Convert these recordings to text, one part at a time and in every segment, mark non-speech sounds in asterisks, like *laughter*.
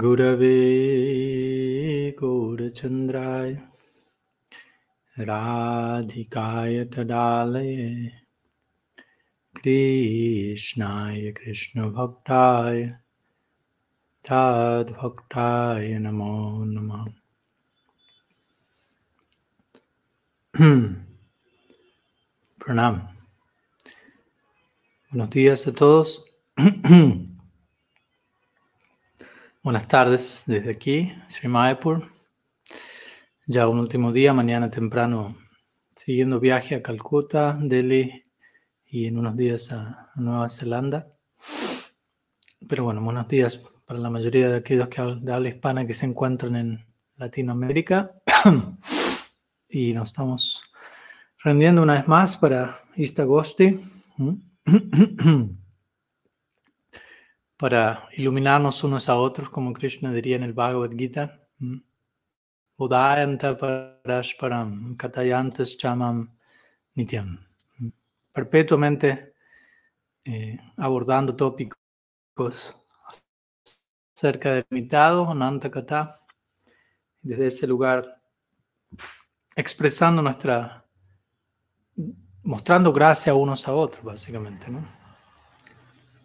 गुरवे गौरचन्द्राय राधिकाय तदालये कृष्णाय कृष्णभक्ताय तद्भक्ताय नमो नमः प्रणाम Buenos. Buenas tardes desde aquí, Sri Mayapur. Ya un último día, mañana temprano, siguiendo viaje a Calcuta, Delhi y en unos días a, Nueva Zelanda. Pero bueno, buenos días para la mayoría de aquellos que de habla hispana que se encuentran en Latinoamérica. *coughs* y nos estamos rendiendo una vez más para Istagosti. *coughs* para iluminarnos unos a otros, como Krishna diría en el Bhagavad Gita. Udayanta parashparam katayantas chamam nityam. Perpetuamente eh, abordando tópicos cerca del limitado, Ananta Kata, desde ese lugar expresando nuestra, mostrando gracia unos a otros, básicamente, ¿no?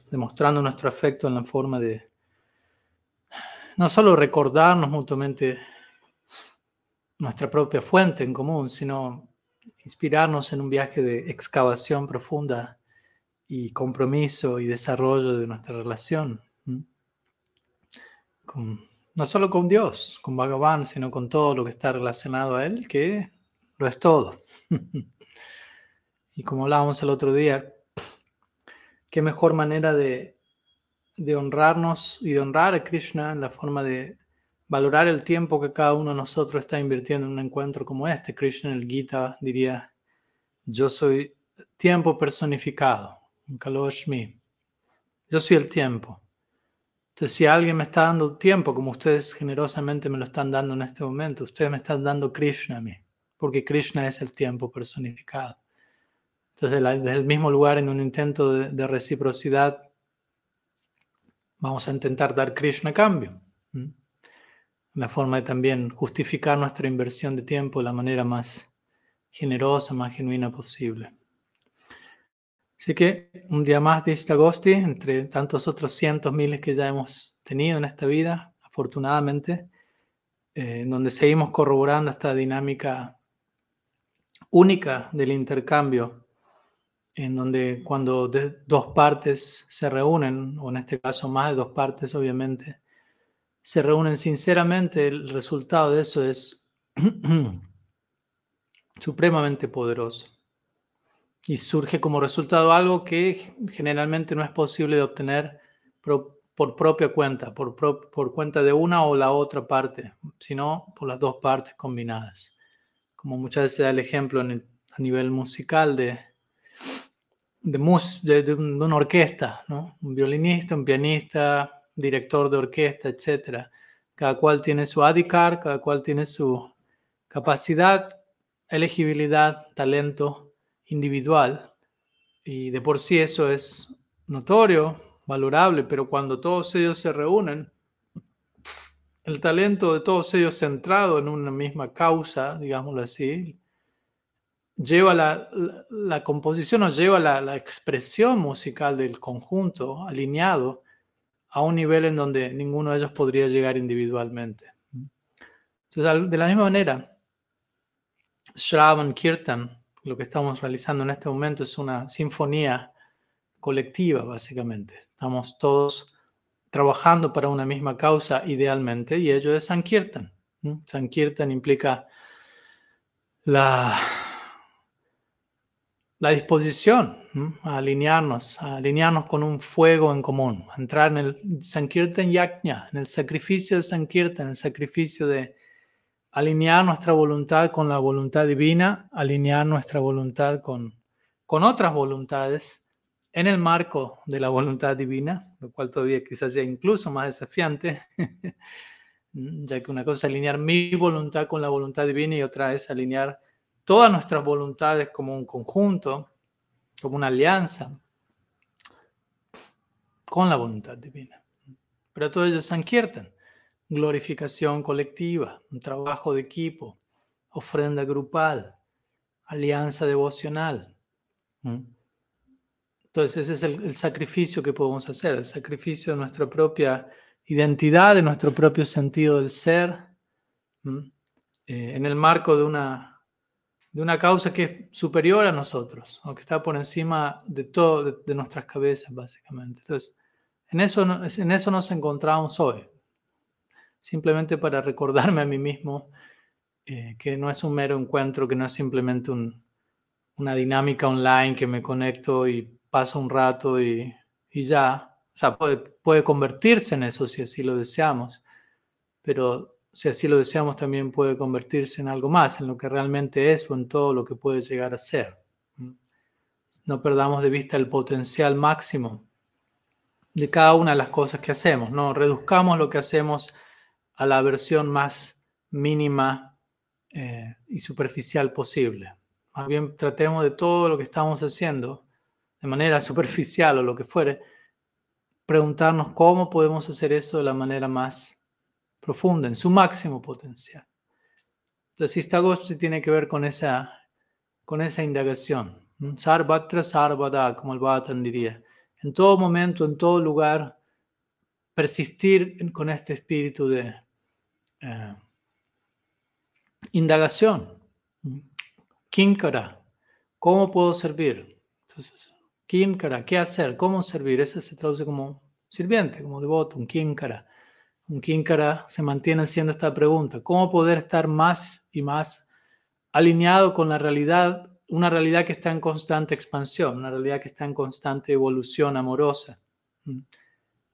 Demostrando nuestro afecto en la forma de no solo recordarnos mutuamente nuestra propia fuente en común, sino inspirarnos en un viaje de excavación profunda y compromiso y desarrollo de nuestra relación. no solo con Dios, con Bhagavan, sino con todo lo que está relacionado a Él, que lo es todo. *laughs* y como hablábamos el otro día, qué mejor manera de, honrarnos y de honrar a Krishna en la forma de valorar el tiempo que cada uno de nosotros está invirtiendo en un encuentro como este. Krishna en el Gita diría, yo soy tiempo personificado, Kaloshmi. Yo soy el tiempo. Entonces, si alguien me está dando tiempo, como ustedes generosamente me lo están dando en este momento, ustedes me están dando Krishna a mí, porque Krishna es el tiempo personificado. Entonces, desde el mismo lugar, en un intento de, reciprocidad, vamos a intentar dar Krishna cambio. Una forma de también justificar nuestra inversión de tiempo de la manera más generosa, más genuina posible. Así que un día más de Agosti, entre tantos otros cientos, miles que ya hemos tenido en esta vida, afortunadamente, eh, donde seguimos corroborando esta dinámica única del intercambio en donde cuando dos partes se reúnen, o en este caso más de dos partes obviamente, se reúnen sinceramente, el resultado de eso es *clears throat* supremamente poderoso. Y surge como resultado algo que generalmente no es posible de obtener por, propia cuenta, por, por cuenta de una o la otra parte, sino por las dos partes combinadas. Como muchas veces da el ejemplo a nivel musical de de, de, una orquesta, ¿no? Un violinista, un pianista, director de orquesta, etc. Cada cual tiene su adhikar, cada cual tiene su capacidad, elegibilidad, talento individual. Y de por sí eso es notorio, valorable, pero cuando todos ellos se reúnen, el talento de todos ellos centrado en una misma causa, digámoslo así, lleva la, composición o lleva la, expresión musical del conjunto alineado a un nivel en donde ninguno de ellos podría llegar individualmente. Entonces, de la misma manera, Shravan Kirtan, lo que estamos realizando en este momento es una sinfonía colectiva, básicamente. Estamos todos trabajando para una misma causa idealmente y ello es Sankirtan. Sankirtan implica la la disposición a alinearnos, a alinearnos con un fuego en común, a entrar en el Sankirtan Yajna, en el sacrificio de Sankirtan, en el sacrificio de alinear nuestra voluntad con la voluntad divina, alinear nuestra voluntad con, con otras voluntades en el marco de la voluntad divina, lo cual todavía quizás sea incluso más desafiante, *laughs* ya que una cosa es alinear mi voluntad con la voluntad divina y otra es alinear todas nuestras voluntades como un conjunto, como una alianza con la voluntad divina. Pero todo ello Sankirtan. glorificación colectiva, un trabajo de equipo, ofrenda grupal, alianza devocional. Entonces ese es el, sacrificio que podemos hacer, el sacrificio de nuestra propia identidad, de nuestro propio sentido del ser, eh, en el marco de una, de una causa que es superior a nosotros, o que está por encima de todo, de, nuestras cabezas, básicamente. Entonces, en eso, en eso nos encontramos hoy, simplemente para recordarme a mí mismo eh, que no es un mero encuentro, que no es simplemente una dinámica online que me conecto y pasa un rato y, ya. O sea, puede, puede convertirse en eso si así lo deseamos, pero si así lo deseamos también puede convertirse en algo más, en lo que realmente es o en todo lo que puede llegar a ser. No perdamos de vista el potencial máximo de cada una de las cosas que hacemos, no reduzcamos lo que hacemos a la versión más mínima eh, y superficial posible. Más bien tratemos de todo lo que estamos haciendo de manera *laughs* superficial o lo que fuere, preguntarnos cómo podemos hacer eso de la manera más profunda, en su máximo potencial. Entonces, Istagosti tiene que ver con esa, con esa indagación. Sarvatra sarvada, como el Bhattan diría. En todo momento, en todo lugar, persistir con este espíritu de eh, indagación. Kinkara, ¿cómo puedo servir? Entonces, Kinkara, ¿qué hacer? ¿Cómo servir? Ese se traduce como sirviente, como devoto, un Kinkara. Un Kinkara se mantiene haciendo esta pregunta. ¿Cómo poder estar más y más alineado con la realidad, una realidad que está en constante expansión, una realidad que está en constante evolución amorosa?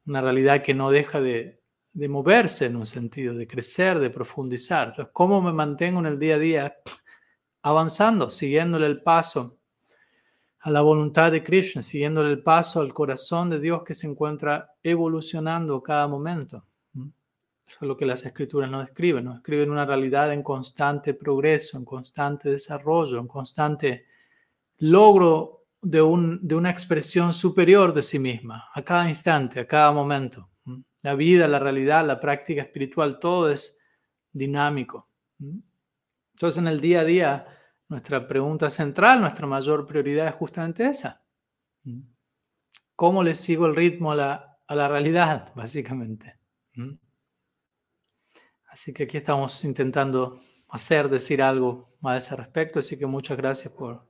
Una realidad que no deja de, de moverse en un sentido, de crecer, de profundizar. Entonces, ¿cómo me mantengo en el día a día avanzando, siguiéndole el paso a la voluntad de Krishna, siguiéndole el paso al corazón de Dios que se encuentra evolucionando cada momento. Es lo que las escrituras nos describen, nos describen una realidad en constante progreso, en constante desarrollo, en constante logro de, un, de una expresión superior de sí misma, a cada instante, a cada momento. La vida, la realidad, la práctica espiritual, todo es dinámico. Entonces en el día a día nuestra pregunta central, nuestra mayor prioridad es justamente esa. ¿Cómo le sigo el ritmo a la, a la realidad, *laughs* básicamente? Así que aquí estamos intentando hacer, decir algo a ese respecto. Así que muchas gracias por,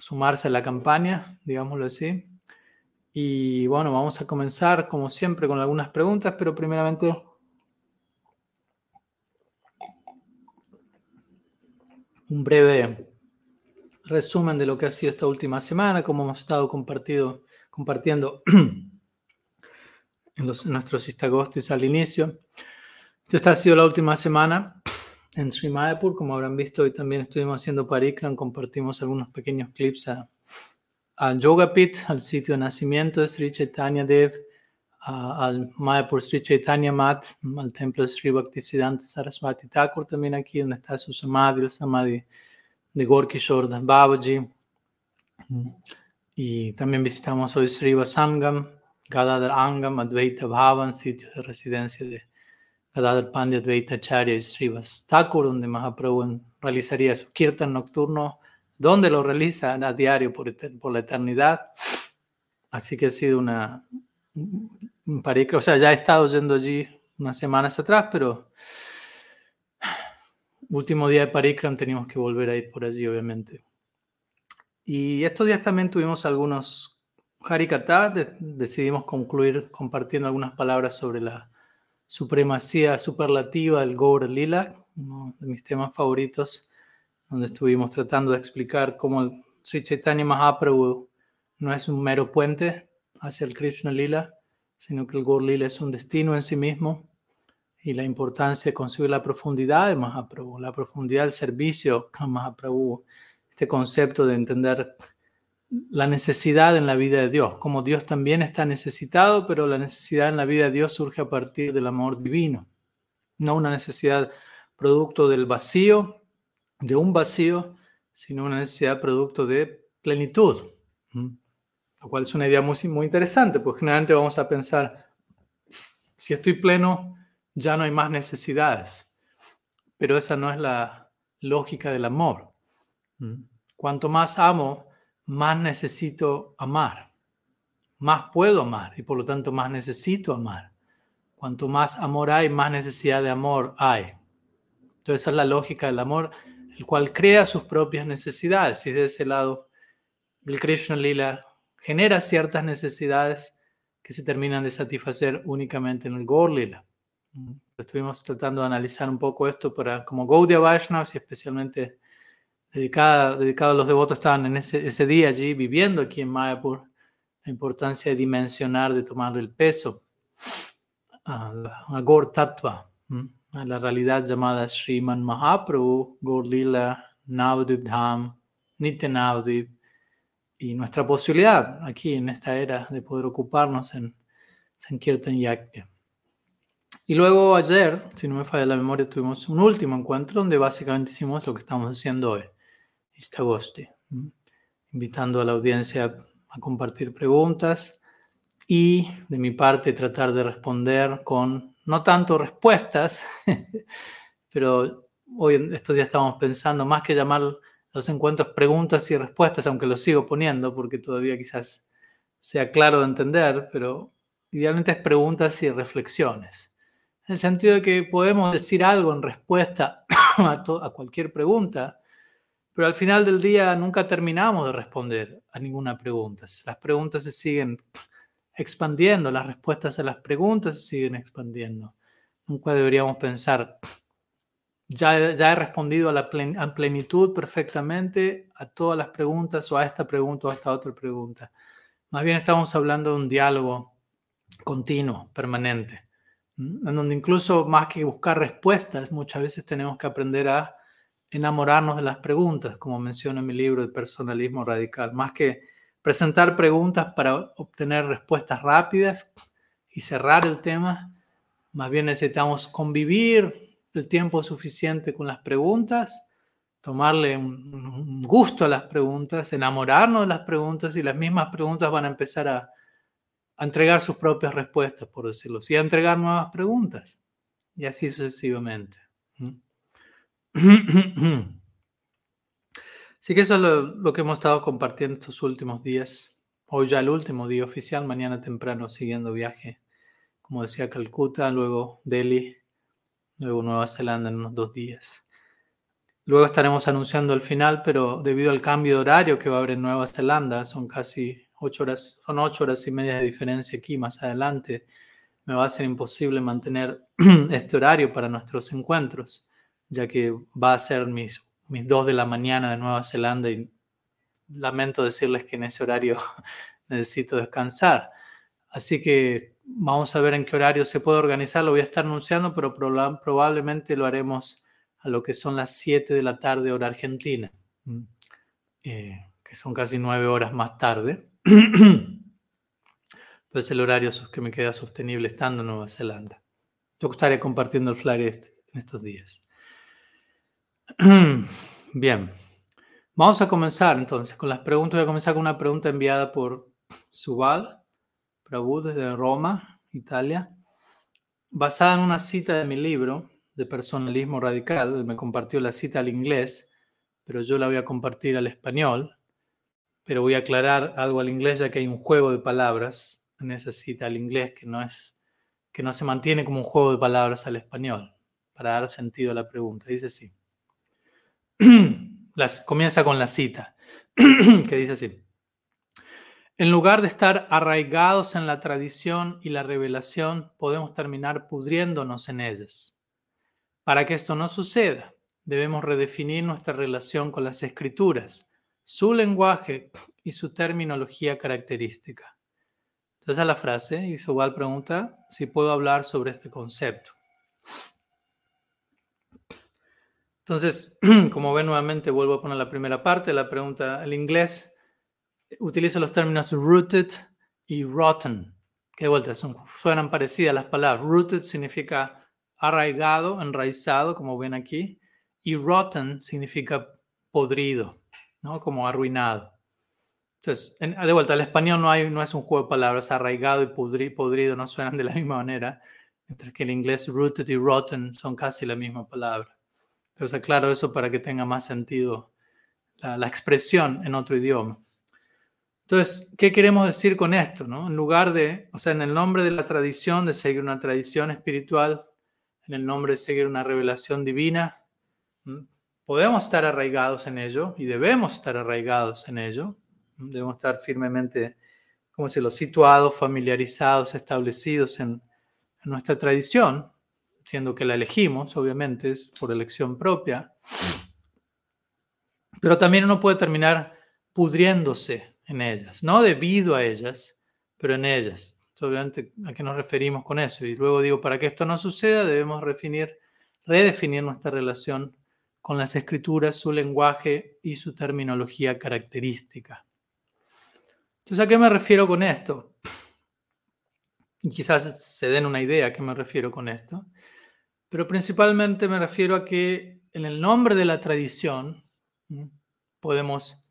sumarse a la campaña, digámoslo así. Y bueno, vamos a comenzar como siempre con algunas preguntas, pero primeramente un breve resumen de lo que ha sido esta última semana, como hemos estado compartido, compartiendo *clears throat* en, los, nuestros istagostis al inicio. Esta ha sido la última semana en Sri Mayapur, como habrán visto, hoy también estuvimos haciendo parikram, compartimos algunos pequeños clips al Yoga Pit, al sitio de nacimiento de Sri Chaitanya Dev, al Mayapur Sri Chaitanya Mat, al templo de Sri Bhaktisiddhanta Saraswati Thakur, también aquí donde está su samadhi, el samadhi de Gorkishore Babaji. Y también visitamos hoy Sri Vasangam, Gadadhar Angam, Advaita Bhavan, sitio de residencia de Gadadhar Pandya Advaita Acharya y Sri Thakur, donde Mahaprabhu realizaría su kirtan nocturno, donde lo realiza a diario por, por la eternidad. Así que ha sido una, o sea, ya he estado yendo allí unas semanas atrás, pero último día de Parikram teníamos que volver a ir por allí, obviamente. Y estos días también tuvimos algunos Harikata, decidimos concluir compartiendo algunas palabras sobre la supremacía superlativa del Gaur Lila, uno de mis temas favoritos, donde estuvimos tratando de explicar cómo el Sri Chaitanya Mahaprabhu no es un mero puente hacia el Krishna Lila, sino que el Gaur Lila es un destino en sí mismo y la importancia de conseguir la profundidad de Mahaprabhu, la profundidad del servicio a Mahaprabhu, este concepto de entender la necesidad en la vida de Dios, como Dios también está necesitado, pero la necesidad en la vida de Dios surge a partir del amor divino, no una necesidad producto del vacío, de un vacío, sino una necesidad producto de plenitud. Lo cual es una idea muy, muy interesante, porque generalmente vamos a pensar, si estoy pleno, ya no hay más necesidades. Pero esa no es la lógica del amor. Cuanto más amo, más necesito amar. Más puedo amar y por lo tanto más necesito amar. Cuanto más amor hay, más necesidad de amor hay. Entonces esa es la lógica del amor, el cual crea sus propias necesidades. Y de ese lado, el Krishna Lila genera ciertas necesidades que se terminan de satisfacer únicamente en el Gaur Lila. Estuvimos tratando de analizar un poco esto para como Gaudiya Vaishnavas y especialmente dedicada, dedicado a los devotos estaban en ese, ese día allí viviendo aquí en Mayapur, la importancia de dimensionar, de tomar el peso a, a Gaur Tattva, a la realidad llamada Sriman Mahaprabhu, Gaur Lila, Navadvip Dham, Nitya y nuestra posibilidad aquí en esta era de poder ocuparnos en Sankirtan Yajna. Y luego ayer, si no me falla la memoria, tuvimos un último encuentro donde básicamente hicimos lo que estamos haciendo hoy, Istagosti, invitando a la audiencia a compartir preguntas y de mi parte tratar de responder con no tanto respuestas, *laughs* pero hoy estos días estamos pensando más que llamar los encuentros preguntas y respuestas, aunque los sigo poniendo porque todavía quizás sea claro de entender, pero idealmente es preguntas y reflexiones. En el sentido de que podemos decir algo en respuesta *coughs* a, a cualquier pregunta, pero al final del día nunca terminamos de responder a ninguna pregunta. Las preguntas se siguen expandiendo, las respuestas a las preguntas se siguen expandiendo. Nunca deberíamos pensar, ya, he respondido a la plenitud perfectamente a todas las preguntas o a esta pregunta o a esta otra pregunta. Más bien estamos hablando de un diálogo continuo, permanente, en donde incluso más que buscar respuestas, muchas veces tenemos que aprender a enamorarnos de las preguntas, como menciono en mi libro de personalismo radical. Más que presentar preguntas para obtener respuestas rápidas y cerrar el tema, más bien necesitamos convivir el tiempo suficiente con las preguntas, tomarle un, gusto a las preguntas, enamorarnos de las preguntas y las mismas preguntas van a empezar a, entregar sus propias respuestas, por decirlo así, a entregar nuevas preguntas y así sucesivamente. *clears throat* Así que eso es lo, que hemos estado compartiendo estos últimos días. Hoy ya el último día oficial, mañana temprano siguiendo viaje, como decía Calcuta, luego Delhi, luego Nueva Zelanda en unos dos días. Luego estaremos anunciando el final, pero debido al cambio de horario que va a haber en Nueva Zelanda, son casi ocho horas, son ocho horas y media de diferencia aquí más adelante, me va a ser imposible mantener *clears throat* este horario para nuestros encuentros, ya que va a ser mis, mis dos de la mañana de Nueva Zelanda y lamento decirles que en ese horario *laughs* necesito descansar. Así que Vamos a ver en qué horario se puede organizar, lo voy a estar anunciando, pero probablemente lo haremos a lo que son las 7 de la tarde hora argentina, eh, que son casi 9 horas más tarde. *clears throat* pues el horario que me queda sostenible estando en Nueva Zelanda. Yo estaré compartiendo el flyer este, en estos días. *clears throat* Bien, vamos a comenzar entonces con las preguntas. Voy a comenzar con una pregunta enviada por Subal Prabhu desde Roma, Italia, basada en una cita de mi libro de personalismo radical. Me compartió la cita al inglés, pero yo la voy a compartir al español. Pero voy a aclarar algo al inglés ya que hay un juego de palabras en esa cita al inglés que no es que no se mantiene como un juego de palabras al español para dar sentido a la pregunta. Dice así. *clears throat* Las, comienza con la cita *clears throat* que dice así. En lugar de estar arraigados en la tradición y la revelación, podemos terminar pudriéndonos en ellas. Para que esto no suceda, debemos redefinir nuestra relación con las escrituras, su lenguaje *clears throat* y su terminología característica. Entonces a la frase, igual pregunta si puedo hablar sobre este concepto. Entonces, *clears throat* como ven nuevamente, vuelvo a poner la primera parte la pregunta. El inglés utiliza los términos rooted y rotten, que de vuelta suenan parecidas las palabras. Rooted significa arraigado, enraizado, como ven aquí, y rotten significa podrido, ¿no? como arruinado. Entonces, de vuelta, el español no, hay, no es un juego de palabras, arraigado y podrido no suenan de la misma manera. mientras que el inglés rooted y rotten son casi la misma palabra. Pero aclaro eso para que tenga más sentido la, expresión en otro idioma. Entonces, ¿qué queremos decir con esto? No? En lugar de, o sea, en el nombre de la tradición, de seguir una tradición espiritual, en el nombre de seguir una revelación divina, podemos estar arraigados en ello y debemos estar arraigados en ello. Debemos estar firmemente, como se lo situados, familiarizados, establecidos en nuestra tradición, siendo que la elegimos, obviamente, es por elección propia. Pero también uno puede terminar pudriéndose en ellas, no debido a ellas, pero en ellas. obviamente, ¿a qué nos referimos con eso? Y luego digo, para que esto no suceda, debemos redefinir, redefinir nuestra relación con las escrituras, su lenguaje y su terminología característica. Entonces, ¿a qué me refiero con esto? Y quizás se den una idea a qué me refiero con esto, pero principalmente me refiero a que en el nombre de la tradición podemos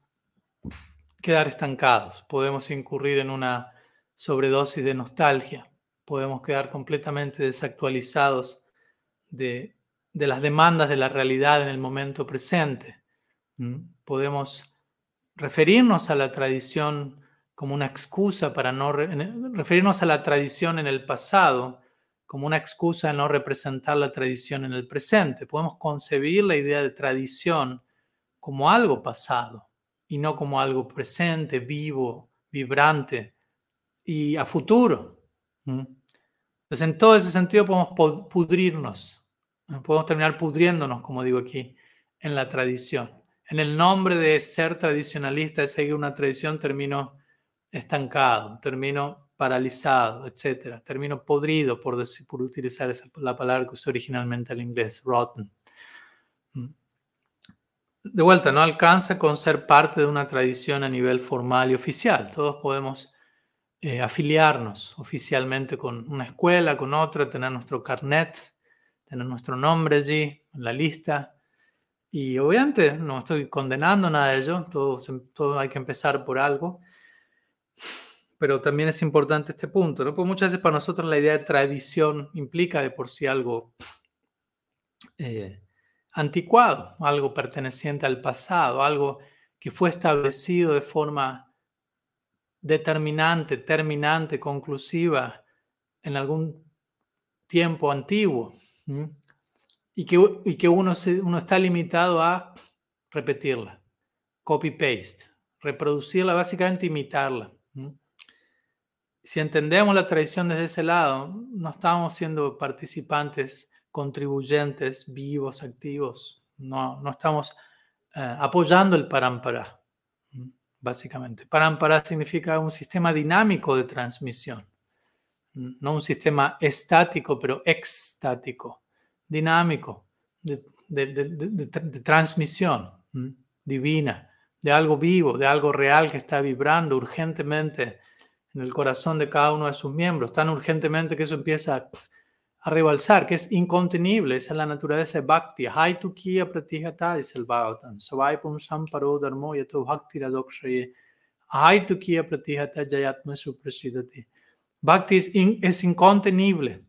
quedar estancados, podemos incurrir en una sobredosis de nostalgia, podemos quedar completamente desactualizados de, las demandas de la realidad en el momento presente. Podemos referirnos a la tradición como una excusa para no referirnos a la tradición en el pasado como una excusa de no representar la tradición en el presente. Podemos concebir la idea de tradición como algo pasado y no como algo presente, vivo, vibrante y a futuro. Entonces, en todo ese sentido podemos pudrirnos, podemos terminar pudriéndonos, como digo aquí, en la tradición. En el nombre de ser tradicionalista, de seguir una tradición, termino estancado, termino paralizado, etc. Termino podrido, por, decir, por utilizar esa, la palabra que usé originalmente al inglés, rotten de vuelta, no alcanza con ser parte de una tradición a nivel formal y oficial. Todos podemos eh, afiliarnos oficialmente con una escuela, con otra, tener nuestro carnet, tener nuestro nombre allí en la lista. Y obviamente no estoy condenando nada de ello, todo, todo hay que empezar por algo. Pero también es importante este punto, ¿no? Porque muchas veces para nosotros la idea de tradición implica de por sí algo eh, anticuado, algo perteneciente al pasado, algo que fue establecido de forma determinante, terminante, conclusiva en algún tiempo antiguo y que, y que uno, se, uno está limitado a repetirla, copy-paste, reproducirla, básicamente imitarla. Si entendemos la tradición desde ese lado, no estamos siendo participantes contribuyentes vivos, activos. No, no estamos eh, apoyando el parampara, básicamente. Parampara significa un sistema dinámico de transmisión, no un sistema estático, pero extático, dinámico, de, de transmisión divina, de algo vivo, de algo real que está vibrando urgentemente en el corazón de cada uno de sus miembros, tan urgentemente que eso empieza a rebalsar, que es incontenible, esa es la naturaleza de Bhakti. Hai tu kiya pratihata, dice el Bhagavatam. Savai pum samparo dharmo yato bhakti radokshaye. Hai tu kiya pratihata jayatma suprasidati. Bhakti es, es incontenible.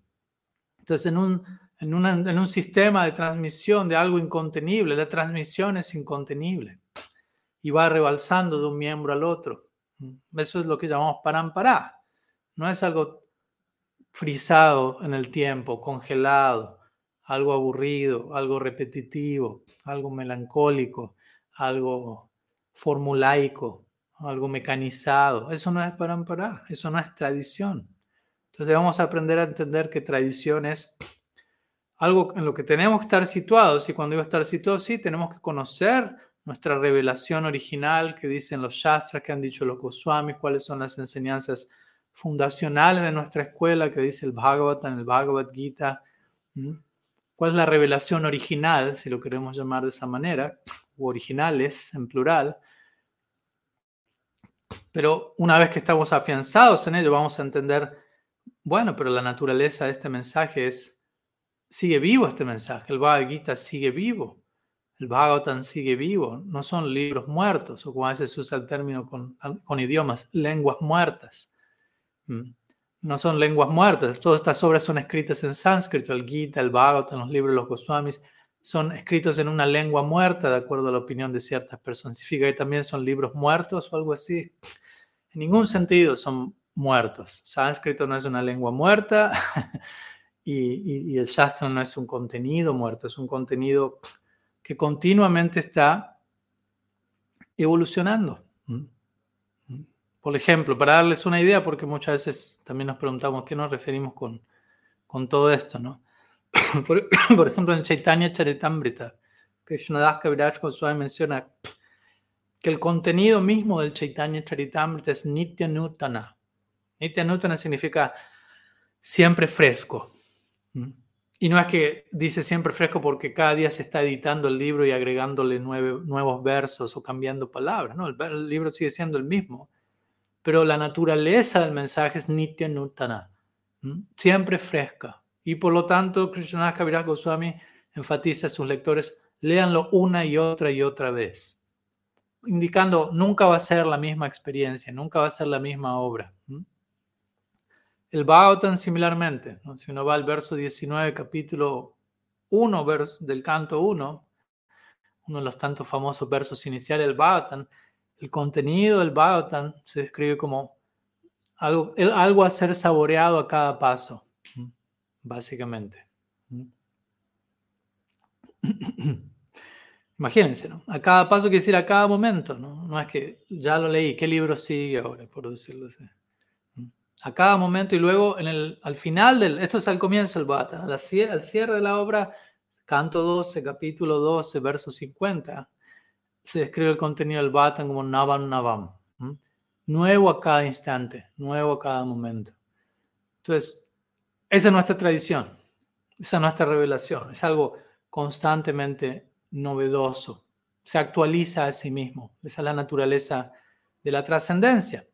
Entonces, en un, en, una, en un sistema de transmisión de algo incontenible, la transmisión es incontenible y va rebalsando de un miembro al otro. Eso es lo que llamamos parampara. No es algo frisado en el tiempo, congelado, algo aburrido, algo repetitivo, algo melancólico, algo formulaico, algo mecanizado. Eso no es parampara, eso no es tradición. Entonces a aprender a entender que tradición es algo en lo que tenemos que estar situados. Y cuando digo estar situados, sí, tenemos que conocer nuestra revelación original que dicen los Shastras, que han dicho los Goswamis, cuáles son las enseñanzas fundacionales de nuestra escuela que dice el Bhagavatam, el Bhagavad Gita. ¿Cuál es la revelación original, si lo queremos llamar de esa manera, o originales en plural? Pero una vez que estamos afianzados en ello, vamos a entender, bueno, pero la naturaleza de este mensaje es, sigue vivo este mensaje, el Bhagavad Gita sigue vivo, el Bhagavatam sigue vivo, no son libros muertos, o como a veces se usa el término con, idiomas, lenguas muertas. no son lenguas muertas. Todas estas obras son escritas en sánscrito, el Gita, el Bhagavatam, los libros de los Goswamis, son escritos en una lengua muerta, de acuerdo a la opinión de ciertas personas. ¿Significa que también son libros muertos o algo así? En ningún sentido son muertos. Sánscrito no es una lengua muerta *laughs* y, y el Shastra no es un contenido muerto, es un contenido que continuamente está evolucionando. Por ejemplo, para darles una idea, porque muchas veces también nos preguntamos qué nos referimos con, con todo esto, ¿no? *coughs* Por, *coughs* por, ejemplo, en Chaitanya Charitamrita, Krishnadas Kaviraj Goswami menciona que el contenido mismo del Chaitanya Charitamrita es Nitya Nutana. Nitya Nutana significa siempre fresco. Y no es que dice siempre fresco porque cada día se está editando el libro y agregándole nuevos versos o cambiando palabras. No, el, libro sigue siendo el mismo. Pero la naturaleza del mensaje es Nitya Nutana, siempre fresca. Y por lo tanto, Krishna Kaviraj Goswami enfatiza a sus lectores, léanlo una y otra y otra vez, indicando nunca va a ser la misma experiencia, nunca va a ser la misma obra. El Bhagavatam similarmente, si uno va al verso 19, capítulo 1 verso, del canto 1, uno de los tantos famosos versos iniciales del Bhagavatam, el contenido del Bhagavatam se describe como algo, algo a ser saboreado a cada paso, básicamente. *coughs* Imagínense, ¿no? A cada paso quiere decir a cada momento, ¿no? No es que ya lo leí, ¿qué libro sigue ahora, por decirlo así? A cada momento y luego al final del, esto es al comienzo del Bhata, al cierre de la obra, canto 12, capítulo 12, verso 50, se describe el contenido del Bhata como Navam Navam, nuevo a cada instante, nuevo a cada momento. Entonces, esa es nuestra tradición, esa es nuestra revelación, es algo constantemente novedoso, se actualiza a sí mismo, esa es la naturaleza de la trascendencia.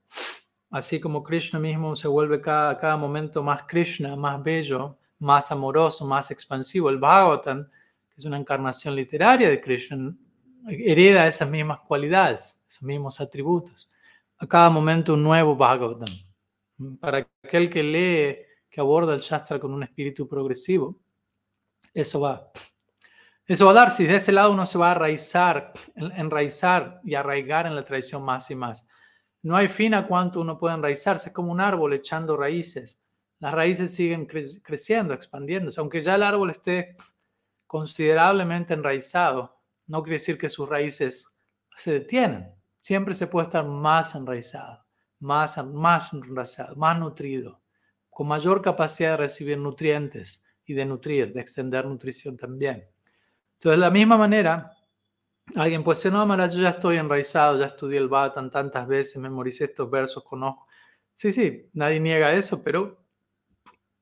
Así como Krishna mismo se vuelve cada, cada momento más Krishna, más bello, más amoroso, más expansivo. El Bhagavatam, que es una encarnación literaria de Krishna, hereda esas mismas cualidades, esos mismos atributos. A cada momento un nuevo Bhagavatam. Para aquel que lee, que aborda el Shastra con un espíritu progresivo, eso va. Eso va a dar, si de ese lado uno se va a arraizar, enraizar y arraigar en la tradición más y más. No hay fin a cuánto uno puede enraizarse, es como un árbol echando raíces. Las raíces siguen creciendo, expandiéndose. Aunque ya el árbol esté considerablemente enraizado, no quiere decir que sus raíces se detienen. Siempre se puede estar más enraizado, más, más enraizado, más nutrido, con mayor capacidad de recibir nutrientes y de nutrir, de extender nutrición también. Entonces, de la misma manera, Alguien puede decir, no, Mara, yo ya estoy enraizado, ya estudié el Bhatan tantas veces, memoricé estos versos, conozco. Sí, sí, nadie niega eso, pero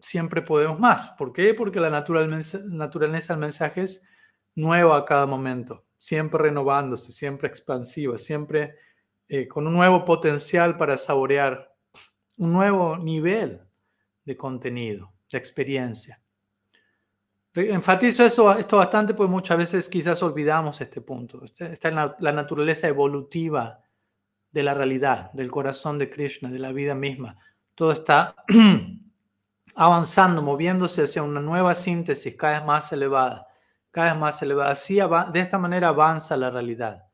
siempre podemos más. ¿Por qué? Porque la naturaleza del mensaje es nueva a cada momento, siempre renovándose, siempre expansiva, siempre eh, con un nuevo potencial para saborear, un nuevo nivel de contenido, de experiencia. Enfatizo eso, esto bastante, pues muchas veces quizás olvidamos este punto. Está en la, la, naturaleza evolutiva de la realidad, del corazón de Krishna, de la vida misma. Todo está *clears throat* avanzando, moviéndose hacia una nueva síntesis cada vez más elevada, cada vez más elevada. Así, de esta manera avanza la realidad.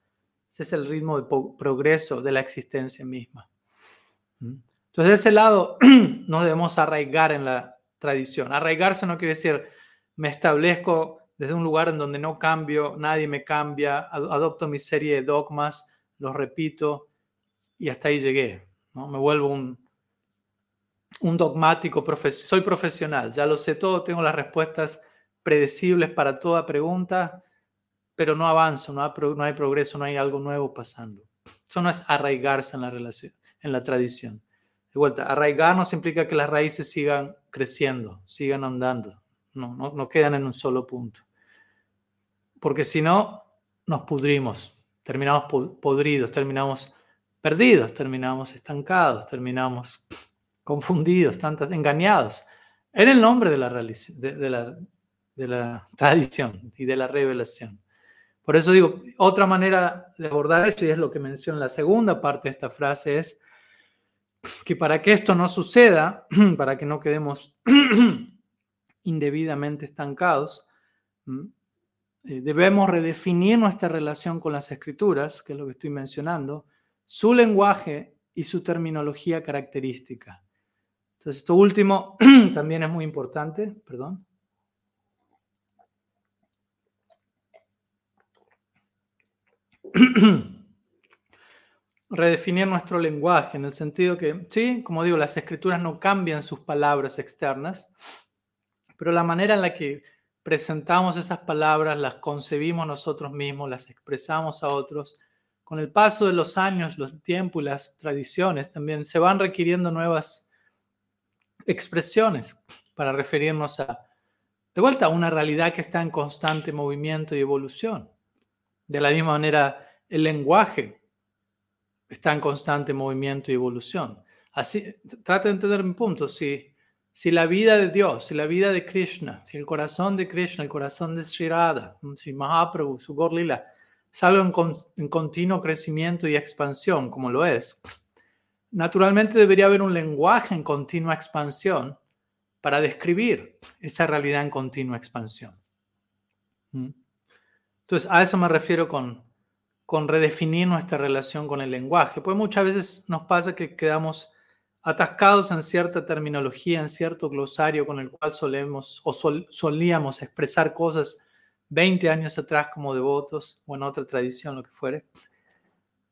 Este es el ritmo de progreso de la existencia misma. ¿Mm? Entonces, de ese lado, *clears throat* nos debemos arraigar en la tradición. Arraigarse no quiere decir me establezco desde un lugar en donde no cambio, nadie me cambia, adopto mi serie de dogmas, los repito y hasta ahí llegué. ¿no? Me vuelvo un, dogmático, soy profesional, ya lo sé todo, tengo las respuestas predecibles para toda pregunta, pero no avanzo, no hay, no hay progreso, no hay algo nuevo pasando. Eso no es arraigarse en la relación, en la tradición. De vuelta, arraigarnos implica que las raíces sigan creciendo, sigan andando, no, no, quedan en un solo punto. Porque si no, nos pudrimos, terminamos podridos, terminamos perdidos, terminamos estancados, terminamos confundidos, tantas, engañados, en el nombre de la, de, la, de la tradición y de la revelación. Por eso digo, otra manera de abordar eso, y es lo que menciona la segunda parte de esta frase, es que para que esto no suceda, *clears throat* para que no quedemos *clears throat* indebidamente estancados, eh, debemos redefinir nuestra relación con las escrituras, que es lo que estoy mencionando, su lenguaje y su terminología característica. Entonces, esto último *clears throat* también es muy importante, perdón. *clears throat* redefinir nuestro lenguaje, en el sentido que, sí, como digo, las escrituras no cambian sus palabras externas, pero la manera en la que presentamos esas palabras, las concebimos nosotros mismos, las expresamos a otros, con el paso de los años, los tiempos y las tradiciones también se van requiriendo nuevas expresiones para referirnos a, de vuelta, a una realidad que está en constante movimiento y evolución. De la misma manera, el lenguaje está en constante movimiento y evolución. Así, trata de entender mi punto. Si, si la vida de Dios, si la vida de Krishna, si el corazón de Krishna, el corazón de Sri Radha, si Mahaprabhu, su Gorlila, es algo en, en continuo crecimiento y expansión, como lo es, naturalmente debería haber un lenguaje en continua expansión para describir esa realidad en continua expansión. Entonces, a eso me refiero con con redefinir nuestra relación con el lenguaje. Pues muchas veces nos pasa que quedamos atascados en cierta terminología, en cierto glosario con el cual solemos o solíamos expresar cosas 20 años atrás como devotos o en otra tradición, lo que fuere.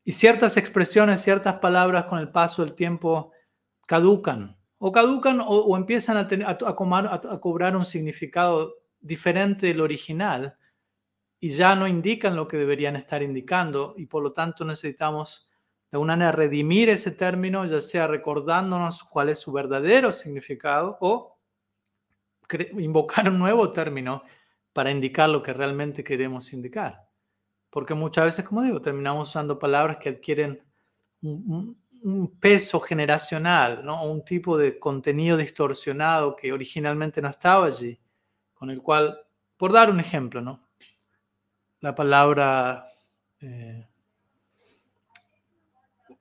Y ciertas expresiones, ciertas palabras con el paso del tiempo caducan o caducan o, empiezan a, a cobrar un significado diferente del original y ya no indican lo que deberían estar indicando y por lo tanto necesitamos de una manera redimir ese término, ya sea recordándonos cuál es su verdadero significado o invocar un nuevo término para indicar lo que realmente queremos indicar. Porque muchas veces, como digo, terminamos usando palabras que adquieren un, peso generacional, ¿no? un tipo de contenido distorsionado que originalmente no estaba allí, con el cual, por dar un ejemplo, ¿no? la palabra... Eh,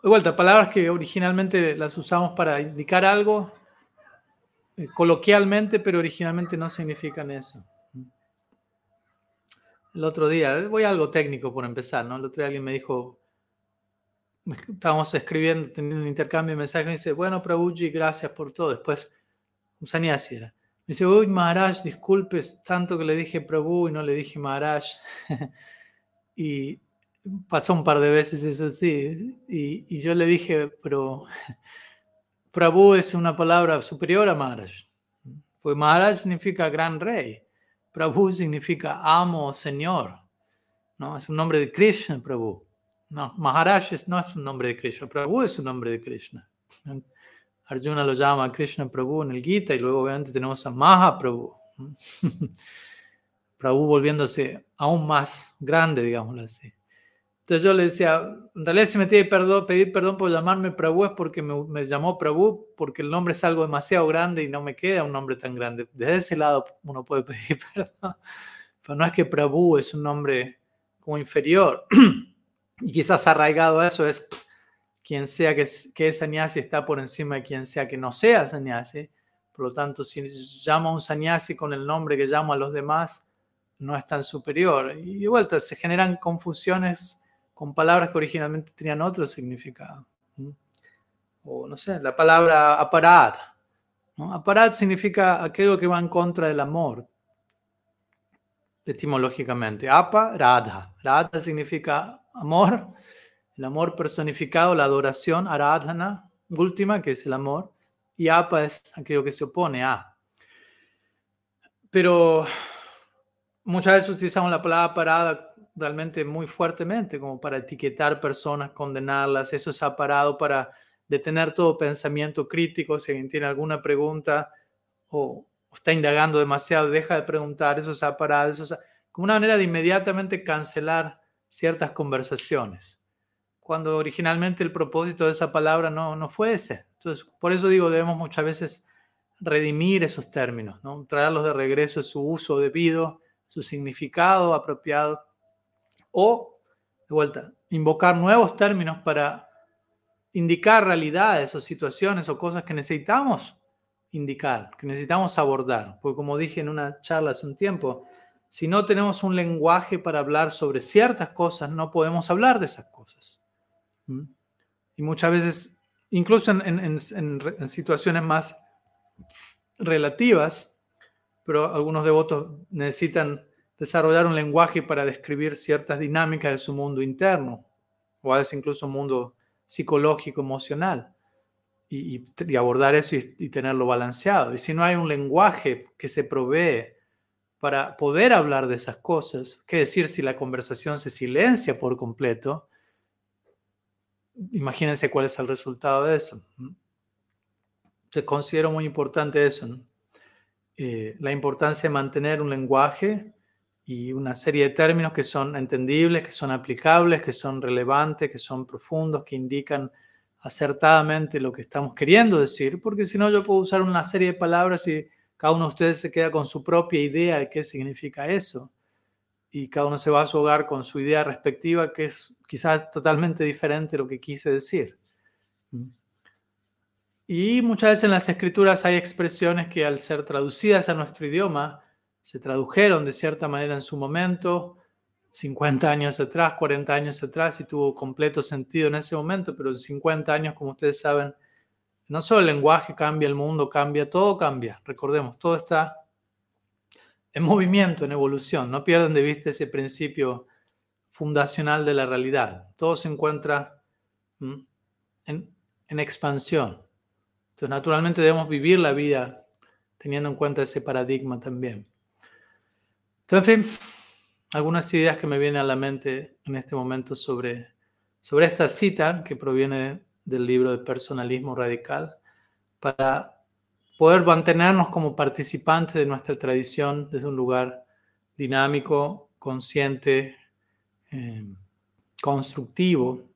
de vuelta, palabras que originalmente las usamos para indicar algo eh, coloquialmente, pero originalmente no significan eso. El otro día, voy a algo técnico por empezar, ¿no? El otro día alguien me dijo, estábamos escribiendo, teniendo un intercambio de mensajes, y dice, bueno, Prabhuji, gracias por todo. Después, un sanyasi era. Me dice, uy, Maharaj, disculpes tanto que le dije Prabhu y no le dije Maharaj. *laughs* y pasó un par de veces eso sí. Y, yo le dije, pero Prabhu es una palabra superior a Maharaj. Pues Maharaj significa gran rey. Prabhu significa amo, señor. ¿no? Es un nombre de Krishna, Prabhu. No, Maharaj no es un nombre de Krishna. Prabhu es un nombre de Krishna. Arjuna lo llama Krishna Prabhu en el Gita y luego obviamente tenemos a Mahaprabhu. *laughs* Prabhu volviéndose aún más grande, digámoslo así. Entonces yo le decía, en realidad si me tiene que pedir perdón por llamarme Prabhu es porque me, llamó Prabhu, porque el nombre es algo demasiado grande y no me queda un nombre tan grande. Desde ese lado uno puede *laughs* pedir perdón. Pero no es que Prabhu es un nombre como inferior. *clears throat* y quizás arraigado a eso es quien sea que, que es sannyasi está por encima de quien sea que no sea sannyasi. Por lo tanto, si llamo a un sannyasi con el nombre que llamo a los demás, no es tan superior. Y de vuelta, se generan confusiones con palabras que originalmente tenían otro significado. O no sé, la palabra aparat. ¿no? Aparat significa aquello que va en contra del amor, etimológicamente. Apa, radha. Radha significa amor el amor personificado, la adoración, aradhana, última, que es el amor, y apa es aquello que se opone a. Pero muchas veces utilizamos la palabra parada realmente muy fuertemente, como para etiquetar personas, condenarlas. Eso se ha parado para detener todo pensamiento crítico. Si alguien tiene alguna pregunta o, está indagando demasiado, deja de preguntar. Eso se ha parado. Eso como una manera de inmediatamente cancelar ciertas conversaciones cuando originalmente el propósito de esa palabra no, no fue ese. Entonces, por eso digo, debemos muchas veces redimir esos términos, ¿no? traerlos de regreso a su uso debido, su significado apropiado, o, de vuelta, invocar nuevos términos para indicar realidades o situaciones o cosas que necesitamos indicar, que necesitamos abordar. Porque como dije en una charla hace un tiempo, si no tenemos un lenguaje para hablar sobre ciertas cosas, no podemos hablar de esas cosas. ¿Mm? Y muchas veces, incluso en, situaciones más relativas, pero algunos devotos necesitan desarrollar un lenguaje para describir ciertas dinámicas de su mundo interno, o a veces incluso un mundo psicológico, emocional, y, abordar eso y, tenerlo balanceado. Y si no hay un lenguaje que se provee para poder hablar de esas cosas, qué decir si la conversación se silencia por completo, imagínense cuál es el resultado de eso. Se considero muy importante eso, eh, la importancia de mantener un lenguaje y una serie de términos que son entendibles, que son aplicables, que son relevantes, que son profundos, que indican acertadamente lo que estamos queriendo decir, porque si no yo puedo usar una serie de palabras y cada uno de ustedes se queda con su propia idea de qué significa eso. Y cada uno se va a su hogar con su idea respectiva, que es quizás totalmente diferente de lo que quise decir. Y muchas veces en las escrituras hay expresiones que al ser traducidas a nuestro idioma, se tradujeron de cierta manera en su momento, 50 años atrás, 40 años atrás, y tuvo completo sentido en ese momento, pero en 50 años, como ustedes saben, no solo el lenguaje cambia, el mundo cambia, todo cambia. Recordemos, todo está en movimiento, en evolución. No pierdan de vista ese principio fundacional de la realidad. Todo se encuentra en, expansión. Entonces, naturalmente debemos vivir la vida teniendo en cuenta ese paradigma también. Entonces, en fin, algunas ideas que me vienen a la mente en este momento sobre, sobre esta cita que proviene del libro de personalismo radical para poder mantenernos como participantes de nuestra tradición desde un lugar dinámico, consciente, eh, constructivo,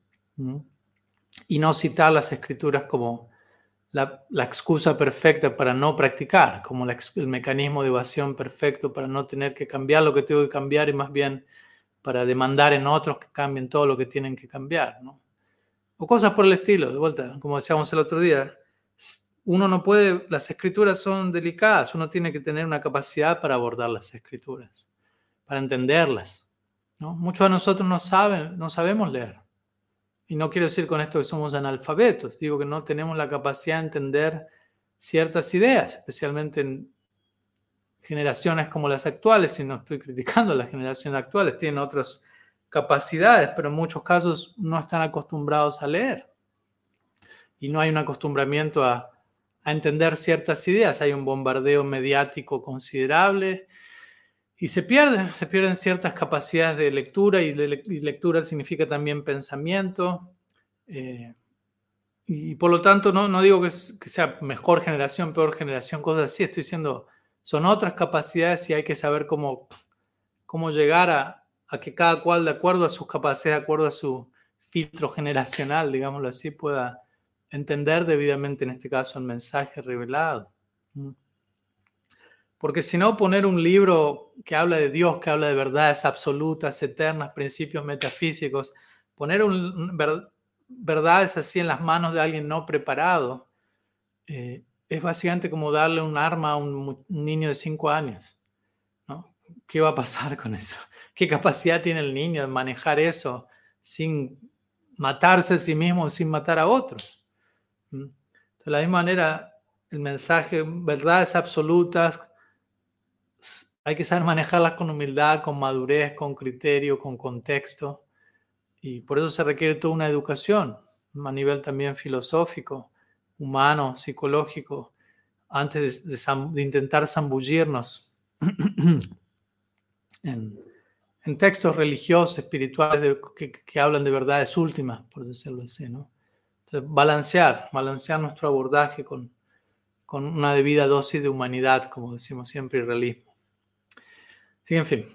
y no citar las escrituras como la, excusa perfecta para no practicar, como el mecanismo de evasión perfecto para no tener que cambiar lo que tengo que cambiar y más bien para demandar en otros que cambien todo lo que tienen que cambiar. o cosas por el estilo, de vuelta, como decíamos el otro día. Uno no puede, las escrituras son delicadas, uno tiene que tener una capacidad para abordar las escrituras, para entenderlas. Muchos de nosotros no saben, no sabemos leer. Y no quiero decir con esto que somos analfabetos, digo que no tenemos la capacidad de entender ciertas ideas, especialmente en generaciones como las actuales, y no estoy criticando a las generaciones actuales, tienen otras capacidades, pero en muchos casos no están acostumbrados a leer. Y no hay un acostumbramiento a, entender ciertas ideas. Hay un bombardeo mediático considerable y se pierden, se pierden ciertas capacidades de lectura y, de lectura significa también pensamiento. Eh, y por lo tanto, no, no digo que, que, sea mejor generación, peor generación, cosas así. Estoy diciendo, son otras capacidades y hay que saber cómo, cómo llegar a, a que cada cual, de acuerdo a sus capacidades, de acuerdo a su filtro generacional, digámoslo así, pueda entender debidamente, en este caso, el mensaje revelado. Mm. Porque si no, poner un libro que habla de Dios, que habla de verdades absolutas, eternas, principios metafísicos, poner verdades así en las manos de alguien no preparado, eh, es básicamente como darle un arma a un, niño de cinco años. ¿Qué va a pasar con eso? *laughs* qué capacidad tiene el niño de manejar eso sin matarse a sí mismo, sin matar a otros. ¿Mm? De la misma manera, el mensaje, verdades absolutas, hay que saber manejarlas con humildad, con madurez, con criterio, con contexto. Y por eso se requiere toda una educación a nivel también filosófico, humano, psicológico, antes de, intentar zambullirnos *clears throat* en, en textos religiosos, espirituales, que, hablan de verdades últimas, por decirlo así, ¿no? Entonces, balancear, balancear nuestro abordaje con, con una debida dosis de humanidad, como decimos siempre, y realismo. Sí, en fin,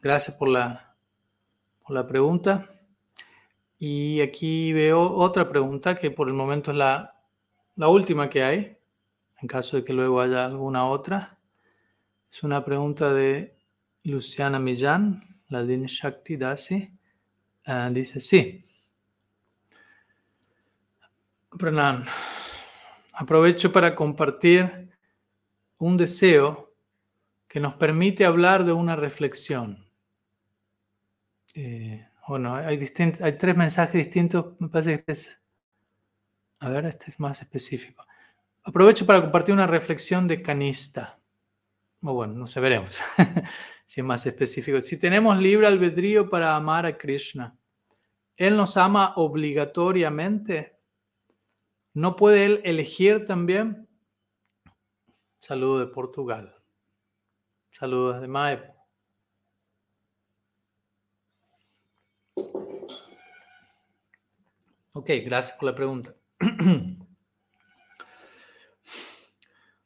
gracias por la, por la pregunta. Y aquí veo otra pregunta que por el momento es la, la última que hay, en caso de que luego haya alguna otra. Es una pregunta de Luciana Millán la Din Shakti Dasi, ah, dice sí. Pranan, aprovecho para compartir un deseo que nos permite hablar de una reflexión. Eh, bueno, hay, tres mensajes distintos, me parece que este es, a ver, este es más específico. Aprovecho para compartir una reflexión de Canista. O bueno, no sé, veremos *laughs* si es más específico. Si tenemos libre albedrío para amar a Krishna, ¿Él nos ama obligatoriamente? ¿No puede Él elegir también? Saludos de Portugal. Saludos de Maepo. Ok, gracias por la pregunta. *clears throat*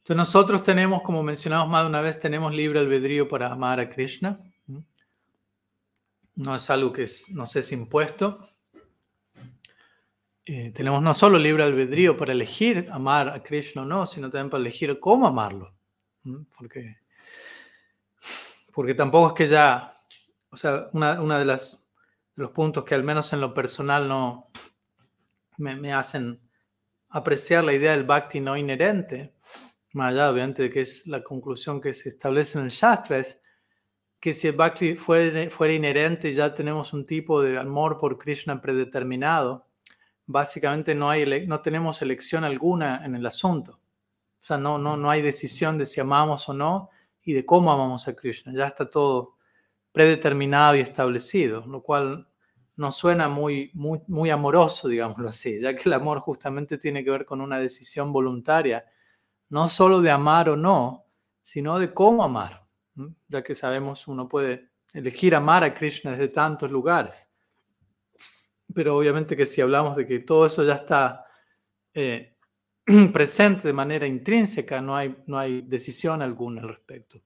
Entonces nosotros tenemos, como mencionamos más de una vez, tenemos libre albedrío para amar a Krishna. No es algo que es, nos es impuesto. Eh, tenemos no solo libre albedrío para elegir amar a Krishna o no, sino también para elegir cómo amarlo. Porque, porque tampoco es que ya, o sea, una, una de, las, los puntos que al menos en lo personal no, me, hacen apreciar la idea del bhakti no inherente, más allá obviamente de que es la conclusión que se establece en el Shastra, es que si el bhakti fuera, fuera inherente ya tenemos un tipo de amor por Krishna predeterminado, básicamente no, hay, no tenemos elección alguna en el asunto. O sea, no, no, no hay decisión de si amamos o no y de cómo amamos a Krishna. Ya está todo predeterminado y establecido, lo cual no suena muy, muy, muy amoroso, digámoslo así, ya que el amor justamente tiene que ver con una decisión voluntaria, no solo de amar o no, sino de cómo amar, ya que sabemos uno puede elegir amar a Krishna desde tantos lugares. Pero obviamente que si hablamos de que todo eso ya está eh, *clears throat* presente de manera intrínseca, no hay, no hay decisión alguna al respecto.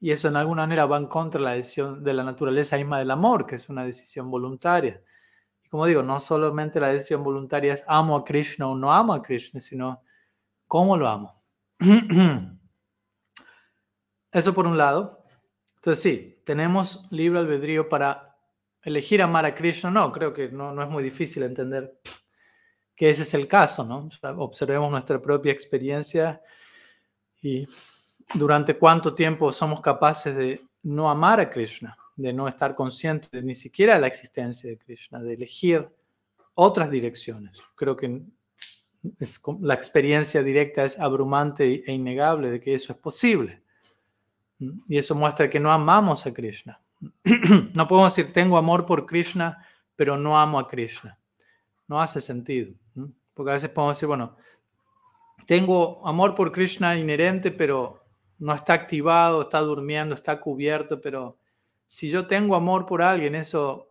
Y eso en alguna manera va en contra de la decisión de la naturaleza misma del amor, que es una decisión voluntaria. Y como digo, no solamente la decisión voluntaria es amo a Krishna o no amo a Krishna, sino cómo lo amo. *clears throat* Eso por un lado. Entonces sí, tenemos libre albedrío para elegir amar a Krishna. No, creo que no, no es muy difícil entender que ese es el caso, ¿no? observemos nuestra propia experiencia y durante cuánto tiempo somos capaces de no amar a Krishna, de no estar conscientes de ni siquiera la existencia de Krishna, de elegir otras direcciones. Creo que la experiencia directa es abrumante e innegable de que eso es posible. Y eso muestra que no amamos a Krishna. *clears throat* No podemos decir tengo amor por Krishna, pero no amo a Krishna. No hace sentido. Porque a veces podemos decir, bueno, tengo amor por Krishna inherente, pero no está activado, está durmiendo, está cubierto, pero si yo tengo amor por alguien, eso,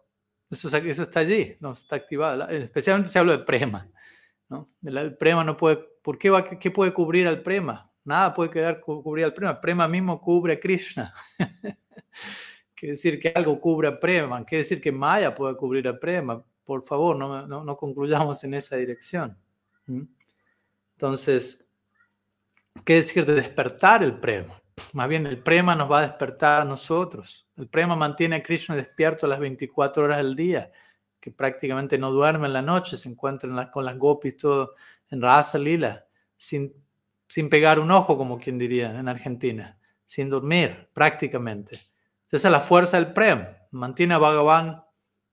eso, eso está allí, no está activado. Especialmente si hablo de prema. ¿no? El prema no puede, ¿por qué, va, qué puede cubrir al prema? Nada puede quedar cubrir al prema. Prema mismo cubre a Krishna. *laughs* Quiere decir que algo cubre a prema. Quiere decir que Maya puede cubrir a prema. Por favor, no, no, concluyamos en esa dirección. Entonces, ¿Qué decir de despertar el prema? Más bien el prema nos va a despertar a nosotros. El prema mantiene a Krishna despierto las 24 horas del día, que prácticamente no duerme en la noche, se encuentra con las gopis todo en Rasa Lila, sin, sin pegar un ojo, como quien diría en Argentina, sin dormir prácticamente. Esa es la fuerza del prema, mantiene a Bhagavan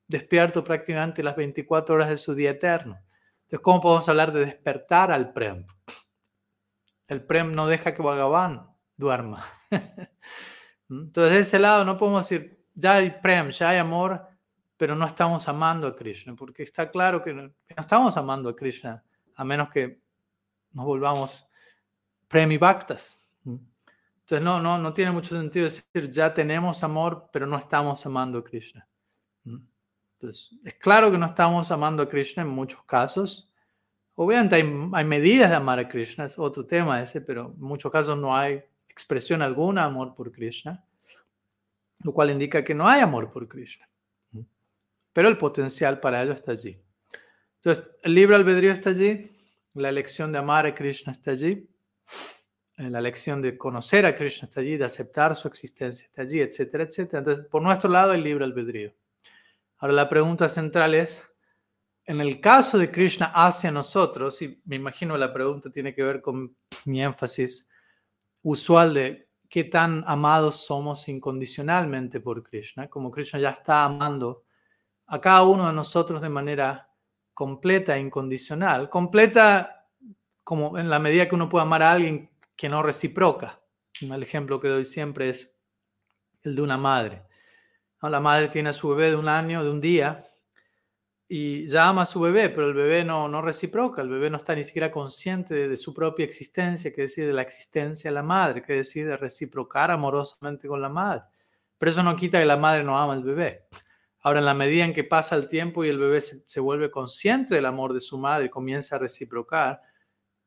despierto prácticamente las 24 horas de su día eterno. Entonces, ¿cómo podemos hablar de despertar al prem? El Prem no deja que Bhagavan duerma. *laughs* Entonces, de ese lado no podemos decir, ya hay Prem, ya hay amor, pero no estamos amando a Krishna, porque está claro que no, estamos amando a Krishna, a menos que nos volvamos Premi Bhaktas. Entonces, no, no, no tiene mucho sentido decir, ya tenemos amor, pero no estamos amando a Krishna. Entonces, es claro que no estamos amando a Krishna en muchos casos, Obviamente hay, medidas de amar a Krishna, es otro tema ese, pero en muchos casos no hay expresión alguna amor por Krishna, lo cual indica que no hay amor por Krishna. Pero el potencial para ello está allí. Entonces, el libre albedrío está allí, la elección de amar a Krishna está allí, eh, la elección de conocer a Krishna está allí, de aceptar su existencia está allí, etcétera, etcétera. Entonces, por nuestro lado, el libre albedrío. Ahora, la pregunta central es, en el caso de Krishna hacia nosotros, y me imagino la pregunta tiene que ver con mi énfasis usual de qué tan amados somos incondicionalmente por Krishna, como Krishna ya está amando a cada uno de nosotros de manera completa e incondicional. Completa como en la medida que uno puede amar a alguien que no reciproca. El ejemplo que doy siempre es el de una madre. La madre tiene a su bebé de un año, de un día, y ya ama a su bebé, pero el bebé no, no reciproca, el bebé no está ni siquiera consciente de, su propia existencia, que decir, de la existencia de la madre, que decir, de reciprocar amorosamente con la madre. Pero eso no quita que la madre no ama al bebé. Ahora, en la medida en que pasa el tiempo y el bebé se, vuelve consciente del amor de su madre comienza a reciprocar,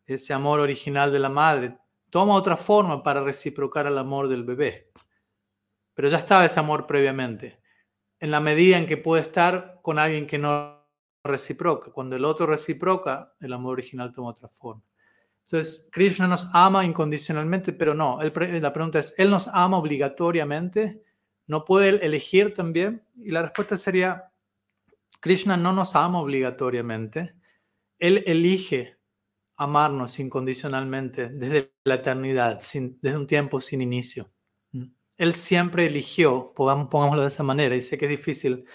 ese amor original de la madre toma otra forma para reciprocar el amor del bebé. Pero ya estaba ese amor previamente en la medida en que puede estar con alguien que no reciproca. Cuando el otro reciproca, el amor original toma otra forma. Entonces, Krishna nos ama incondicionalmente, pero no. la pregunta es, ¿Él nos ama obligatoriamente? ¿No puede elegir también? Y la respuesta sería, Krishna no nos ama obligatoriamente. Él elige amarnos incondicionalmente desde la eternidad, desde un tiempo sin inicio. Él siempre eligió, pongámoslo de esa manera, y sé que es difícil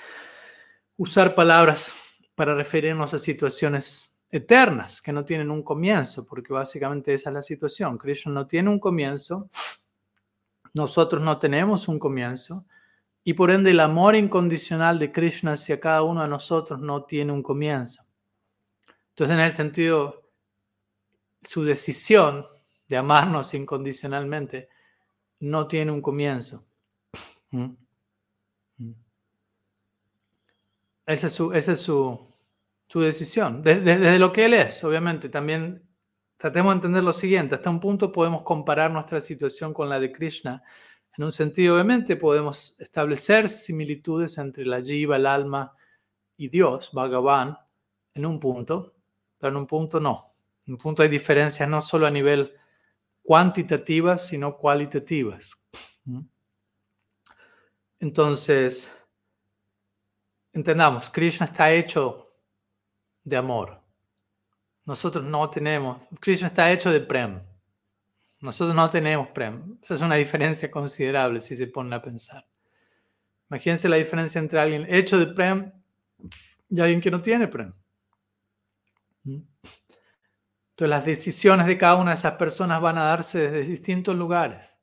usar palabras para referirnos a situaciones eternas que no tienen un comienzo, porque básicamente esa es la situación. Krishna no tiene un comienzo, nosotros no tenemos un comienzo, y por ende el amor incondicional de Krishna hacia cada uno de nosotros no tiene un comienzo. Entonces, en ese sentido, su decisión de amarnos incondicionalmente no tiene un comienzo. ¿Mm? ¿Mm? Esa es su, esa es su, su decisión, desde, lo que Él es, obviamente. También tratemos de entender lo siguiente, hasta un punto podemos comparar nuestra situación con la de Krishna. En un sentido, obviamente, podemos establecer similitudes entre la jiva, el alma y Dios, Bhagavan, en un punto, pero en un punto no. En un punto hay diferencias no solo a nivel cuantitativas, sino cualitativas. Entonces, entendamos, Krishna está hecho de amor. Nosotros no tenemos, Krishna está hecho de prem. Nosotros no tenemos prem. Esa es una diferencia considerable si se ponen a pensar. Imagínense la diferencia entre alguien hecho de prem y alguien que no tiene prem. Entonces las decisiones de cada una de esas personas van a darse desde distintos lugares.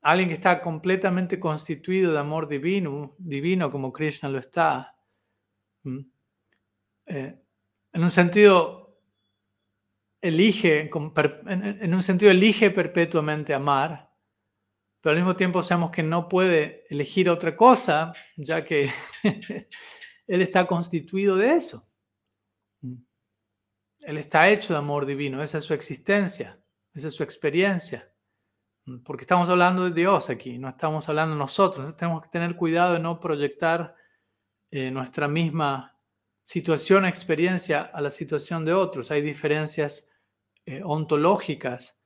Alguien que está completamente constituido de amor divino, divino como Krishna lo está, eh, en un sentido elige, en un sentido elige perpetuamente amar, pero al mismo tiempo sabemos que no puede elegir otra cosa, ya que *laughs* él está constituido de eso. Él está hecho de amor divino, esa es su existencia, esa es su experiencia. Porque estamos hablando de Dios aquí, no estamos hablando nosotros. tenemos que tener cuidado de no proyectar eh, nuestra misma situación, experiencia a la situación de otros. Hay diferencias eh, ontológicas.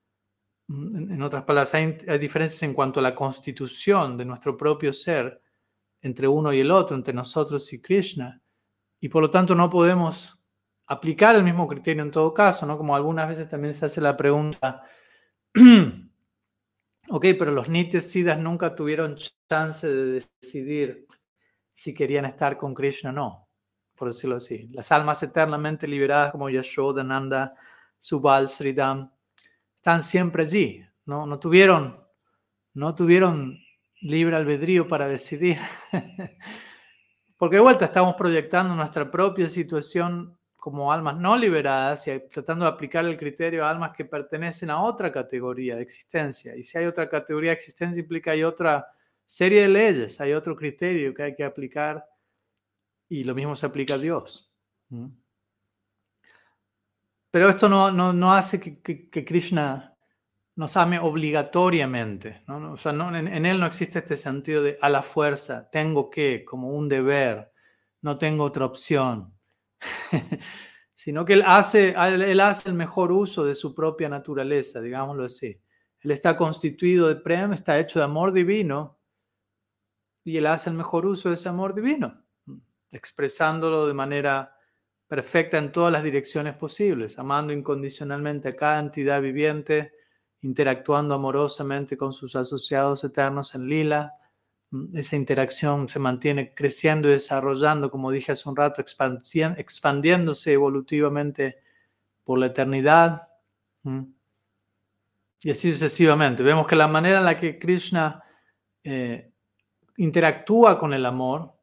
Mm, en, otras palabras, hay diferencias en cuanto a la constitución de nuestro propio ser entre uno y el otro, entre nosotros y Krishna. Y por lo tanto no podemos aplicar el mismo criterio en todo caso, ¿no? Como algunas veces también se hace la pregunta, *clears throat* ok, pero los Siddhas nunca tuvieron chance de decidir si querían estar con Krishna o no, por decirlo así. Las almas eternamente liberadas como Yashoda, Nanda, Subal, Sridham, están siempre allí, ¿no? No tuvieron, no tuvieron libre albedrío para decidir. *laughs* Porque de vuelta estamos proyectando nuestra propia situación como almas no liberadas y tratando de aplicar el criterio a almas que pertenecen a otra categoría de existencia. Y si hay otra categoría de existencia, implica hay otra serie de leyes, hay otro criterio que hay que aplicar y lo mismo se aplica a Dios. Pero esto no, no, hace que, Krishna nos ame obligatoriamente. ¿no? O sea, en, en, él no existe este sentido de a la fuerza, tengo que, como un deber, no tengo otra opción. *laughs* sino que él hace, él hace el mejor uso de su propia naturaleza, digámoslo así. Él está constituido de prem, está hecho de amor divino, y él hace el mejor uso de ese amor divino, expresándolo de manera perfecta en todas las direcciones posibles, amando incondicionalmente a cada entidad viviente, interactuando amorosamente con sus asociados eternos en lila. Mm, esa interacción se mantiene creciendo y desarrollando, como dije hace un rato, expandiéndose evolutivamente por la eternidad. Mm. Y así sucesivamente. Vemos que la manera en la que Krishna eh, interactúa con el amor,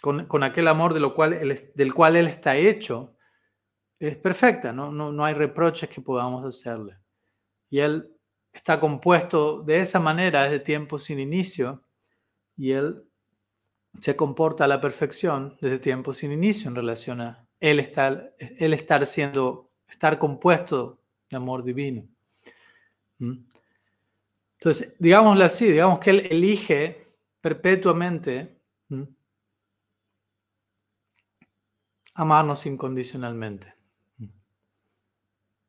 con, aquel amor de lo cual del cual Él está hecho, es perfecta, ¿no? No, no hay reproches que podamos hacerle. Y Él está compuesto de esa manera desde tiempo sin inicio y Él se comporta a la perfección desde tiempo sin inicio en relación a Él estar, él estar siendo, estar compuesto de amor divino. ¿Mm? Entonces, digámoslo así, digamos que Él elige perpetuamente amarnos incondicionalmente.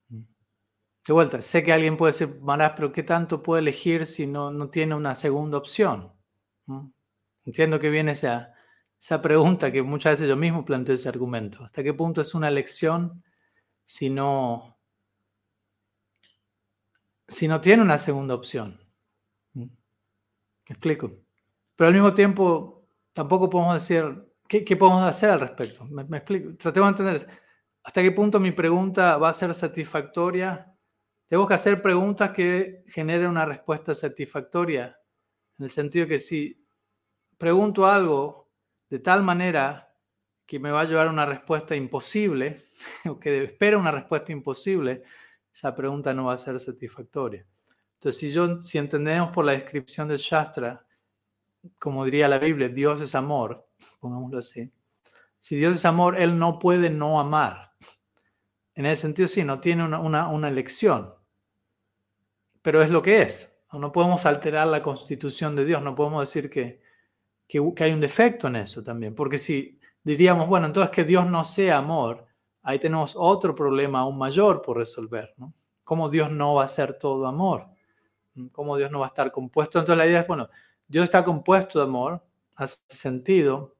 De vuelta, sé que alguien puede decir, Marás, pero ¿qué tanto puede elegir si no, no tiene una segunda opción? Entiendo que viene esa, esa pregunta que muchas veces yo mismo planteo ese argumento. ¿Hasta qué punto es una elección si no, si no tiene una segunda opción? ¿Me explico? Pero al mismo tiempo, tampoco podemos decir, ¿qué, qué podemos hacer al respecto? ¿Me, me explico? Tratemos de entender hasta qué punto mi pregunta va a ser satisfactoria tengo que hacer preguntas que generen una respuesta satisfactoria, en el sentido que si pregunto algo de tal manera que me va a llevar a una respuesta imposible, *laughs* o que espera una respuesta imposible, esa pregunta no va a ser satisfactoria. Entonces, si, yo, si entendemos por la descripción del Shastra, como diría la Biblia, Dios es amor, *laughs* pongámoslo así. Si Dios es amor, Él no puede no amar. En ese sentido, sí, no tiene una, una, una elección pero es lo que es. No podemos alterar la constitución de Dios, no podemos decir que, que, hay un defecto en eso también, porque si diríamos, bueno, entonces que Dios no sea amor, ahí tenemos otro problema aún mayor por resolver, ¿no? ¿Cómo Dios no va a ser todo amor? ¿Cómo Dios no va a estar compuesto? Entonces la idea es, bueno, Dios está compuesto de amor, hace sentido.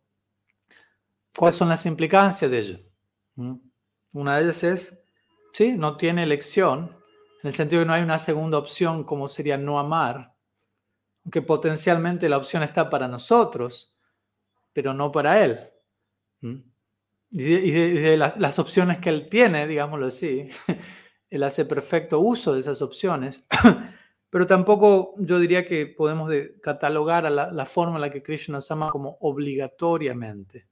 ¿Cuáles son las implicancias de ello? Una de ellas es, sí, no tiene elección, en el sentido que no hay una segunda opción como sería no amar, aunque potencialmente la opción está para nosotros, pero no para él. Y de, las opciones que él tiene, digámoslo así, *laughs* él hace perfecto uso de esas opciones, *clears throat* pero tampoco yo diría que podemos catalogar a la, la, forma en la que Krishna nos ama como obligatoriamente.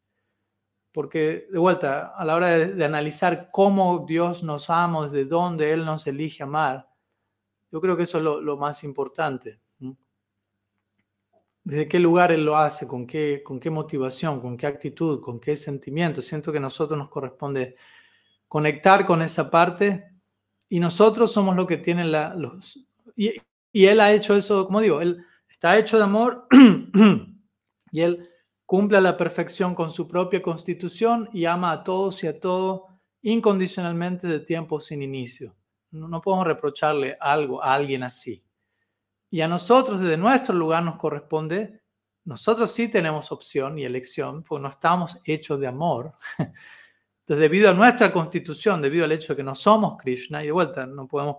Porque, de vuelta, a la hora de, analizar cómo Dios nos ama, de dónde Él nos elige amar, yo creo que eso es lo, más importante. ¿Desde qué lugar Él lo hace? ¿Con qué, ¿Con qué motivación? ¿Con qué actitud? ¿Con qué sentimiento? Siento que a nosotros nos corresponde conectar con esa parte y nosotros somos lo que tienen la, los... Y, y Él ha hecho eso, como digo, Él está hecho de amor *clears throat* y Él cumple a la perfección con su propia constitución y ama a todos y a todo incondicionalmente de tiempo sin inicio. No, podemos reprocharle algo a alguien así. Y a nosotros, desde nuestro lugar, nos corresponde, nosotros sí tenemos opción y elección, porque no estamos hechos de amor. *laughs* Entonces, debido a nuestra constitución, debido al hecho de que no somos Krishna, y de vuelta, no podemos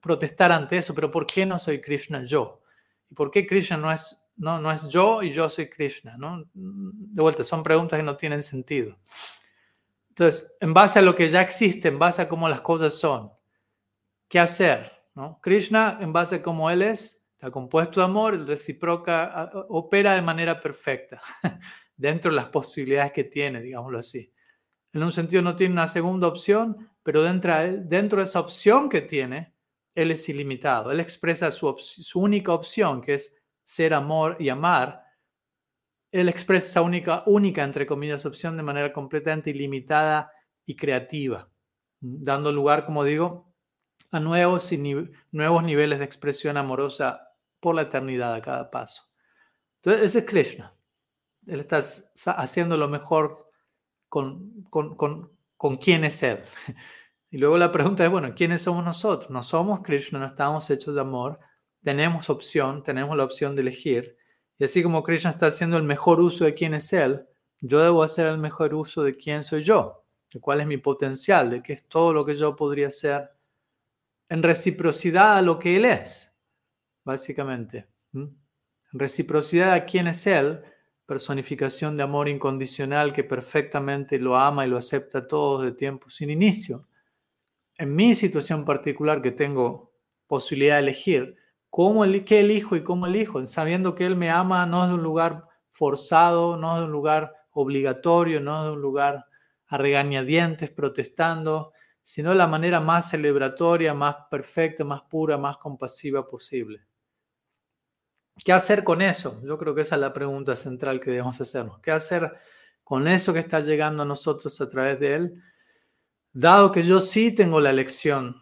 protestar ante eso, pero ¿por qué no soy Krishna yo? ¿Y por qué Krishna no es no, no es yo y yo soy Krishna, ¿no? De vuelta, son preguntas que no tienen sentido. Entonces, en base a lo que ya existe, en base a cómo las cosas son, ¿qué hacer? ¿no? Krishna, en base a cómo él es, está compuesto de amor, el recíproca opera de manera perfecta, *laughs* dentro de las posibilidades que tiene, digámoslo así. En un sentido no tiene una segunda opción, pero dentro, dentro de esa opción que tiene, él es ilimitado. Él expresa su, su única opción, que es ser, amor y amar, él expresa esa única, única, entre comillas, opción de manera completamente ilimitada y creativa, dando lugar, como digo, a nuevos, y nuevos niveles de expresión amorosa por la eternidad a cada paso. Entonces, ese es Krishna. Él está haciendo lo mejor con, con, con, con quién es Él. *laughs* Y luego la pregunta es, bueno, ¿quiénes somos nosotros? No somos Krishna, no estamos hechos de amor, tenemos opción, tenemos la opción de elegir. Y así como Krishna está haciendo el mejor uso de quién es Él, yo debo hacer el mejor uso de quién soy yo, de cuál es mi potencial, de qué es todo lo que yo podría ser en reciprocidad a lo que Él es, básicamente. En reciprocidad a quién es Él, personificación de amor incondicional que perfectamente lo ama y lo acepta todo de tiempo sin inicio. En mi situación particular que tengo posibilidad de elegir, ¿cómo, ¿qué elijo y cómo elijo? Sabiendo que Él me ama no es de un lugar forzado, no es de un lugar obligatorio, no es de un lugar a regañadientes protestando, sino de la manera más celebratoria, más perfecta, más pura, más compasiva posible. ¿Qué hacer con eso? Yo creo que esa es la pregunta central que debemos hacernos. ¿Qué hacer con eso que está llegando a nosotros a través de Él? Dado que yo sí tengo la elección,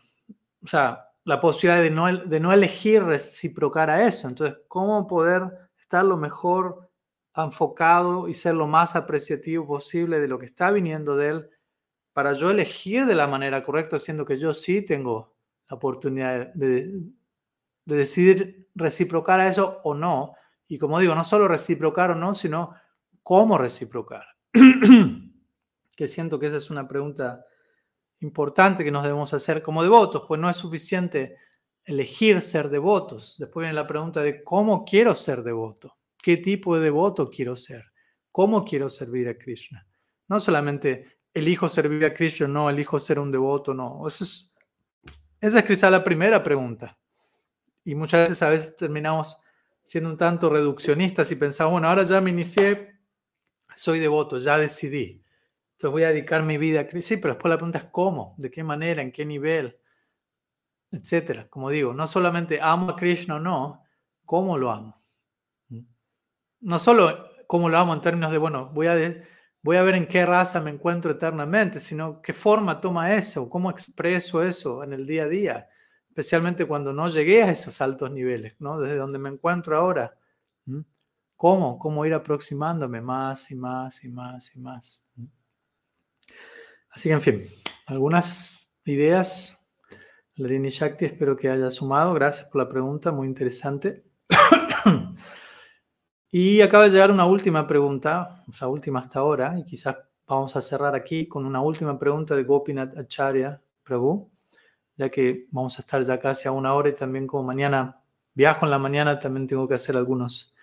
o sea, la posibilidad de no, de no elegir reciprocar a eso. Entonces, ¿cómo poder estar lo mejor enfocado y ser lo más apreciativo posible de lo que está viniendo de Él para yo elegir de la manera correcta, siendo que yo sí tengo la oportunidad de, de decidir reciprocar a eso o no. Y como digo, no solo reciprocar o no, sino cómo reciprocar. *clears throat* que siento que esa es una pregunta importante que nos debemos hacer como devotos, pues no es suficiente elegir ser devotos. Después viene la pregunta de cómo quiero ser devoto, qué tipo de devoto quiero ser, cómo quiero servir a Krishna. No solamente elijo servir a Krishna, no, elijo ser un devoto, no. Eso es, esa es quizá la primera pregunta. Y muchas veces a veces terminamos siendo un tanto reduccionistas y pensamos, bueno, ahora ya me inicié, soy devoto, ya decidí. Entonces voy a dedicar mi vida a Cristo. Sí, pero después la pregunta es cómo, de qué manera, en qué nivel, etcétera. Como digo, no solamente amo a Krishna o no, cómo lo amo. No solo cómo lo amo en términos de, bueno, voy a, voy a ver en qué raza me encuentro eternamente, sino qué forma toma eso, cómo expreso eso en el día a día especialmente cuando no llegué a esos altos niveles, ¿no? Desde donde me encuentro ahora. ¿Cómo? ¿Cómo ir aproximándome más y más y más y más? Así que, en fin, algunas ideas. Ladini Shakti, espero que haya sumado. Gracias por la pregunta, muy interesante. *coughs* y acaba de llegar una última pregunta, o sea, última hasta ahora, y quizás vamos a cerrar aquí con una última pregunta de Gopinath Acharya Prabhu ya que vamos a estar ya casi a una hora y también como mañana viajo en la mañana, también tengo que hacer algunos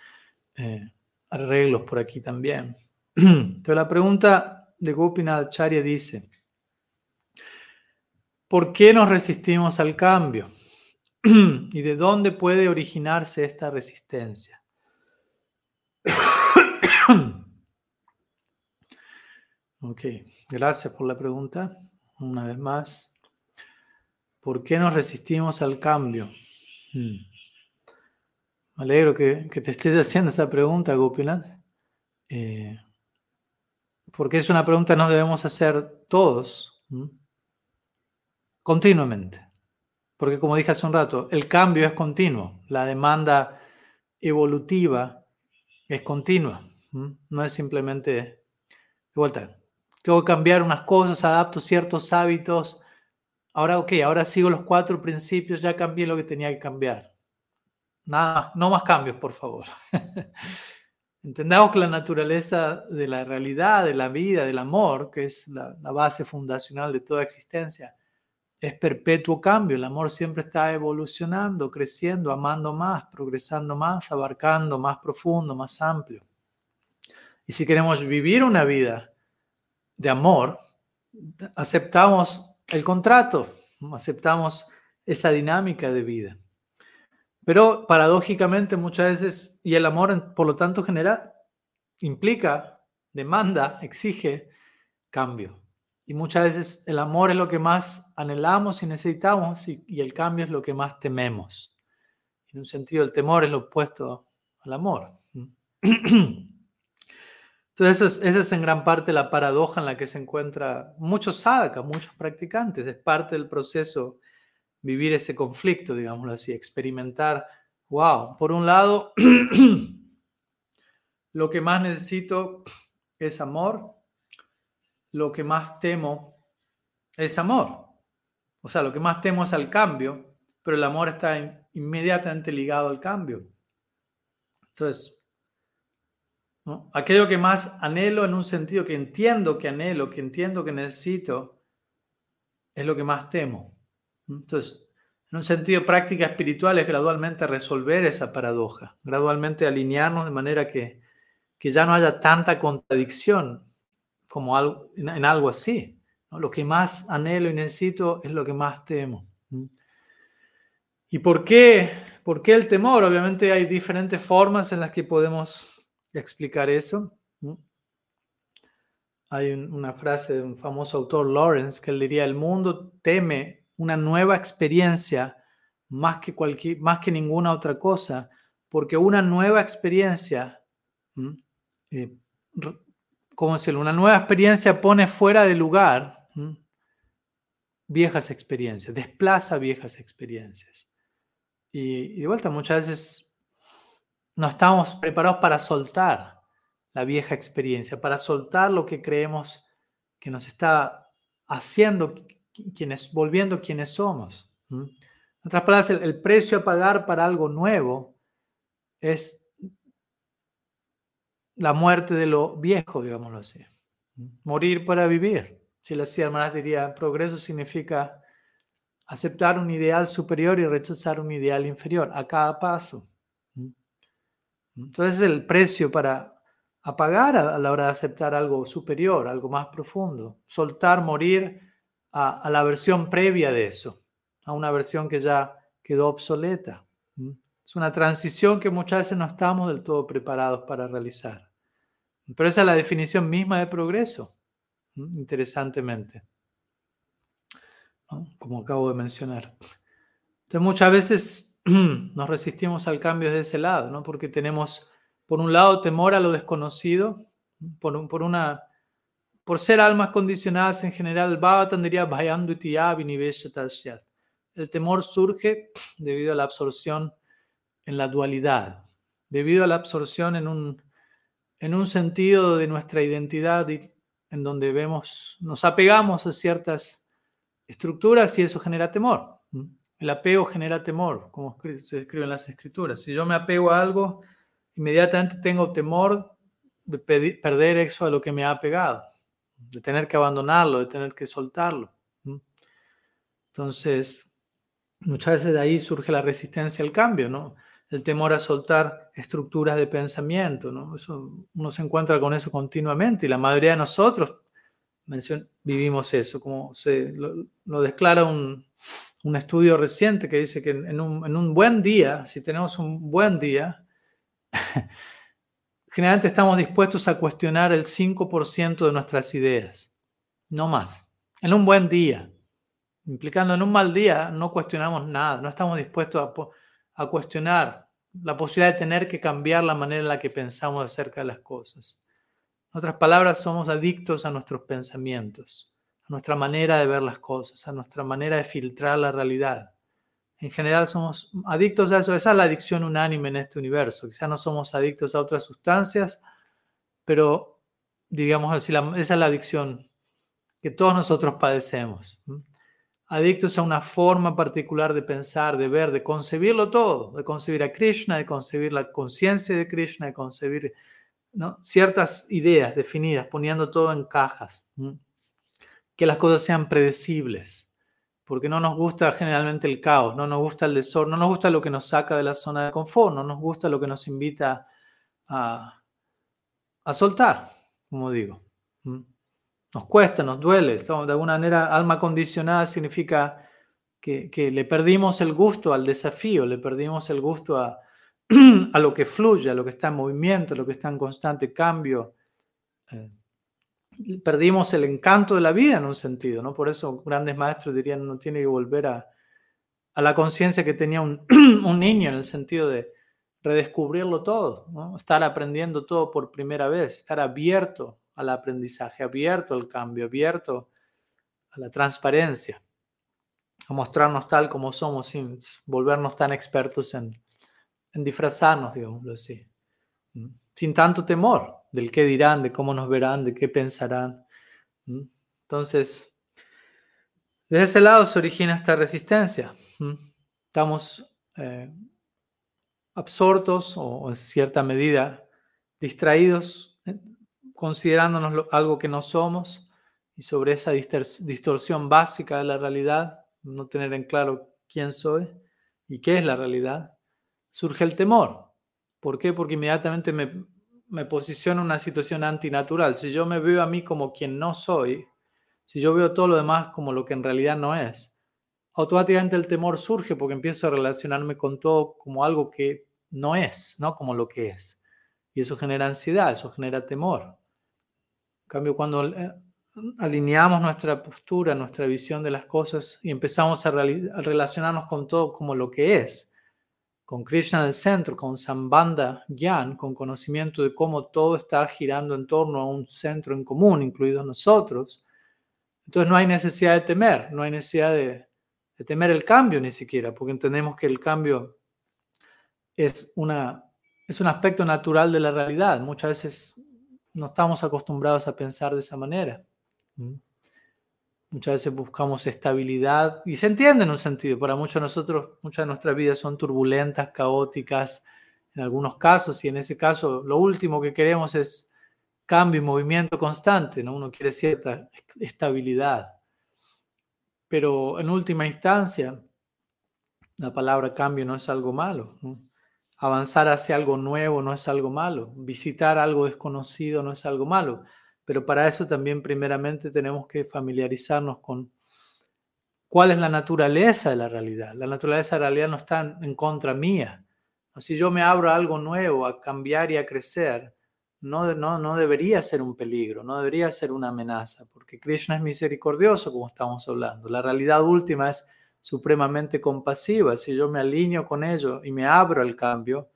eh, arreglos por aquí también. *coughs* Entonces la pregunta de Gopinath Acharya dice, ¿por qué nos resistimos al cambio? *clears throat* ¿Y de dónde puede originarse esta resistencia? *clears throat* ok, gracias por la pregunta. Una vez más. ¿Por qué nos resistimos al cambio? Hmm. Me alegro que, te estés *laughs* haciendo esa pregunta, Gopinath. Eh, porque es una pregunta que nos debemos hacer todos, continuamente. Porque como dije hace un rato, el cambio es continuo, la demanda evolutiva es continua, no es simplemente de vuelta. Tengo que cambiar unas cosas, adapto ciertos hábitos, Ahora, ok, ahora sigo los cuatro principios, ya cambié lo que tenía que cambiar. Nada, no más cambios, por favor. *laughs* Entendamos que la naturaleza de la realidad, de la vida, del amor, que es la, la, base fundacional de toda existencia, es perpetuo cambio. El amor siempre está evolucionando, creciendo, amando más, progresando más, abarcando más profundo, más amplio. Y si queremos vivir una vida de amor, aceptamos el contrato, aceptamos esa dinámica de vida. Pero paradójicamente muchas veces, y el amor por lo tanto genera, implica, demanda, exige cambio. Y muchas veces el amor es lo que más anhelamos y necesitamos y, el cambio es lo que más tememos. En un sentido, el temor es lo opuesto al amor. *clears throat* Entonces, esa es en gran parte la paradoja en la que se encuentra muchos sadhakas, muchos practicantes. Es parte del proceso vivir ese conflicto, digámoslo así, experimentar, wow, por un lado, *clears throat* lo que más necesito es amor, lo que más temo es amor. O sea, lo que más temo es al cambio, pero el amor está inmediatamente ligado al cambio. Entonces, Aquello que más anhelo en un sentido que entiendo que anhelo, que entiendo que necesito, es lo que más temo. Entonces, en un sentido práctica espiritual es gradualmente resolver esa paradoja, gradualmente alinearnos de manera que, que ya no haya tanta contradicción como algo, en, algo así. Lo que más anhelo y necesito es lo que más temo. ¿Y por qué? ¿Por qué el temor? Obviamente hay diferentes formas en las que podemos explicar eso. Hay una frase de un famoso autor, Lawrence, que él diría, el mundo teme una nueva experiencia más que, cualquier, más que ninguna otra cosa, porque una nueva experiencia, eh, como si una nueva experiencia pone fuera de lugar viejas experiencias, desplaza viejas experiencias. Y, y de vuelta, muchas veces no estamos preparados para soltar la vieja experiencia, para soltar lo que creemos que nos está haciendo, quienes, volviendo quienes somos. En otras palabras, el, precio a pagar para algo nuevo es la muerte de lo viejo, digámoslo así. Morir para vivir. Si la hermanas diría, progreso significa aceptar un ideal superior y rechazar un ideal inferior a cada paso. Entonces el precio para apagar a, la hora de aceptar algo superior, algo más profundo, soltar, morir a, la versión previa de eso, a una versión que ya quedó obsoleta. Es una transición que muchas veces no estamos del todo preparados para realizar. Pero esa es la definición misma de progreso, interesantemente, como acabo de mencionar. Entonces muchas veces *clears throat* nos resistimos al cambio de ese lado, ¿no? Porque tenemos, por un lado, temor a lo desconocido, por, por una... Por ser almas condicionadas en general, el temor surge debido a la absorción en la dualidad, debido a la absorción en un, en un sentido de nuestra identidad en donde vemos, nos apegamos a ciertas estructuras y eso genera temor. El apego genera temor, como se describe en las escrituras. Si yo me apego a algo, inmediatamente tengo temor de perder eso a lo que me ha apegado, de tener que abandonarlo, de tener que soltarlo. Entonces, muchas veces de ahí surge la resistencia al cambio, ¿no? El temor a soltar estructuras de pensamiento, ¿no? Eso, uno se encuentra con eso continuamente y la mayoría de nosotros vivimos eso, como se lo declara un, un estudio reciente que dice que en un, buen día, si tenemos un buen día, generalmente estamos dispuestos a cuestionar el 5% de nuestras ideas, no más. En un buen día, implicando en un mal día, no cuestionamos nada, no estamos dispuestos a, a cuestionar la posibilidad de tener que cambiar la manera en la que pensamos acerca de las cosas. En otras palabras, somos adictos a nuestros pensamientos a nuestra manera de ver las cosas, a nuestra manera de filtrar la realidad. En general somos adictos a eso, esa es la adicción unánime en este universo. Quizás no somos adictos a otras sustancias, pero digamos así, esa es la adicción que todos nosotros padecemos. Adictos a una forma particular de pensar, de ver, de concebirlo todo, de concebir a Krishna, de concebir la conciencia de Krishna, de concebir ciertas ideas definidas, poniendo todo en cajas que las cosas sean predecibles, porque no nos gusta generalmente el caos, no nos gusta el desorden, no nos gusta lo que nos saca de la zona de confort, no nos gusta lo que nos invita a, a soltar, como digo. Nos cuesta, nos duele, de alguna manera alma condicionada significa que, que, le perdimos el gusto al desafío, le perdimos el gusto a, *clears throat* a lo que fluye, a lo que está en movimiento, a lo que está en constante cambio. Eh, perdimos el encanto de la vida en un sentido, ¿no? Por eso grandes maestros dirían, uno tiene que volver a, la conciencia que tenía *clears throat* un, niño en el sentido de redescubrirlo todo, ¿no? Estar aprendiendo todo por primera vez, estar abierto al aprendizaje, abierto al cambio, abierto a la transparencia, a mostrarnos tal como somos sin volvernos tan expertos en, en disfrazarnos, digámoslo así, sin tanto temor, del qué dirán, de cómo nos verán, de qué pensarán. Entonces, desde ese lado se origina esta resistencia. Estamos eh, absortos o, en cierta medida distraídos, eh, considerándonos algo que no somos y sobre esa distorsión básica de la realidad, no tener en claro quién soy y qué es la realidad, surge el temor. ¿Por qué? Porque inmediatamente me, me posiciono en una situación antinatural. Si yo me veo a mí como quien no soy, si yo veo todo lo demás como lo que en realidad no es, automáticamente el temor surge porque empiezo a relacionarme con todo como algo que no es, no como lo que es. Y eso genera ansiedad, eso genera temor. En cambio, cuando eh, alineamos nuestra postura, nuestra visión de las cosas y empezamos a, relacionarnos con todo como lo que es, con Krishna en el centro, con Sambandha Gyan, con conocimiento de cómo todo está girando en torno a un centro en común, incluidos nosotros, entonces no hay necesidad de temer, no hay necesidad de, temer el cambio ni siquiera, porque entendemos que el cambio es, una, es un aspecto natural de la realidad. Muchas veces no estamos acostumbrados a pensar de esa manera. Muchas veces buscamos estabilidad y se entiende en un sentido. Para muchos de nosotros, muchas de nuestras vidas son turbulentas, caóticas, en algunos casos, y en ese caso lo último que queremos es cambio y movimiento constante, ¿no? Uno quiere cierta estabilidad. Pero en última instancia, la palabra cambio no es algo malo. Avanzar hacia algo nuevo no es algo malo. Visitar algo desconocido no es algo malo. Pero para eso también primeramente tenemos que familiarizarnos con cuál es la naturaleza de la realidad. La naturaleza de la realidad no está en contra mía. Si yo me abro a algo nuevo, a cambiar y a crecer, no, no, no debería ser un peligro, no debería ser una amenaza, porque Krishna es misericordioso, como estamos hablando. La realidad última es supremamente compasiva. Si yo me alineo con ello y me abro al cambio,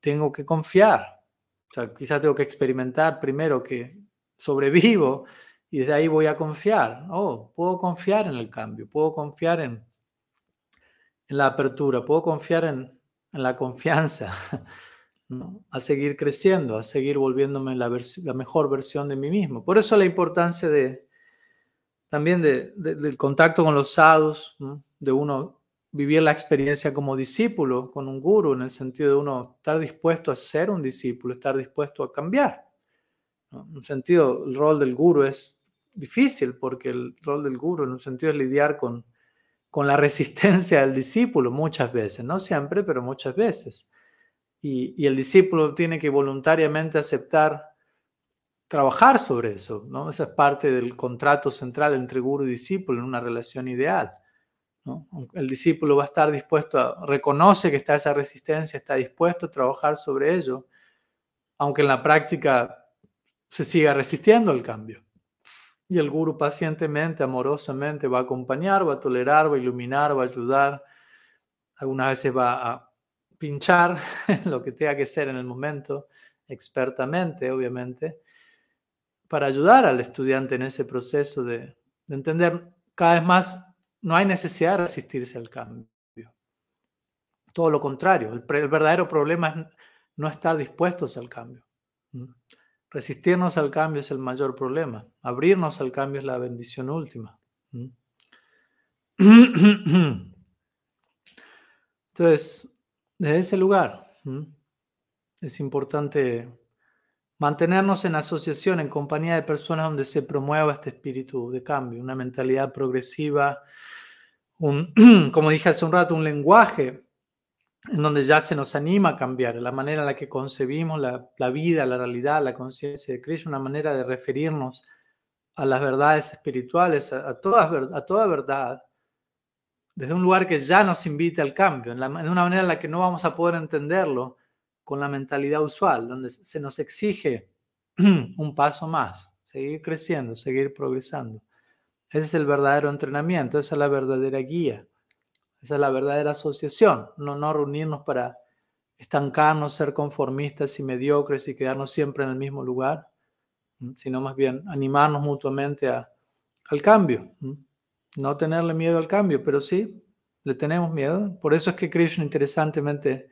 tengo que confiar. O sea, quizás tengo que experimentar primero que sobrevivo y desde ahí voy a confiar. Oh, puedo confiar en el cambio, puedo confiar en, la apertura, puedo confiar en, la confianza. *laughs* a seguir creciendo, a seguir volviéndome la, mejor versión de mí mismo. Por eso la importancia de también de, del contacto con los sadhus, de uno vivir la experiencia como discípulo con un guru, en el sentido de uno estar dispuesto a ser un discípulo, estar dispuesto a cambiar. En un sentido, el rol del guru es difícil porque el rol del guru en un sentido es lidiar con, con la resistencia del discípulo muchas veces, no siempre, pero muchas veces y, el discípulo tiene que voluntariamente aceptar trabajar sobre eso, ¿no? Esa es parte del contrato central entre guru y discípulo en una relación ideal. El discípulo va a estar dispuesto a, reconoce que está esa resistencia, está dispuesto a trabajar sobre ello, aunque en la práctica se siga resistiendo al cambio. Y el guru pacientemente, amorosamente va a acompañar, va a tolerar, va a iluminar, va a ayudar. Algunas veces va a pinchar *laughs* lo que tenga que ser en el momento, expertamente, obviamente, para ayudar al estudiante en ese proceso de, entender cada vez más, no hay necesidad de resistirse al cambio. Todo lo contrario, el, verdadero problema es no estar dispuestos al cambio. Resistirnos al cambio es el mayor problema. Abrirnos al cambio es la bendición última. *clears throat* Entonces, desde ese lugar es importante mantenernos en asociación, en compañía de personas donde se promueva este espíritu de cambio, una mentalidad progresiva, un, *clears throat* como dije hace un rato, un lenguaje en donde ya se nos anima a cambiar, la manera en la que concebimos la, vida, la realidad, la conciencia de Krishna, una manera de referirnos a las verdades espirituales, a, a toda verdad, desde un lugar que ya nos invita al cambio, en, una manera en la que no vamos a poder entenderlo con la mentalidad usual, donde se nos exige *clears throat* un paso más, seguir creciendo, seguir progresando. Ese es el verdadero entrenamiento, esa es la verdadera guía, esa es la verdadera asociación, no, no reunirnos para estancarnos, ser conformistas y mediocres y quedarnos siempre en el mismo lugar, sino más bien animarnos mutuamente al cambio. No tenerle miedo al cambio, pero sí, le tenemos miedo. Por eso es que Krishna interesantemente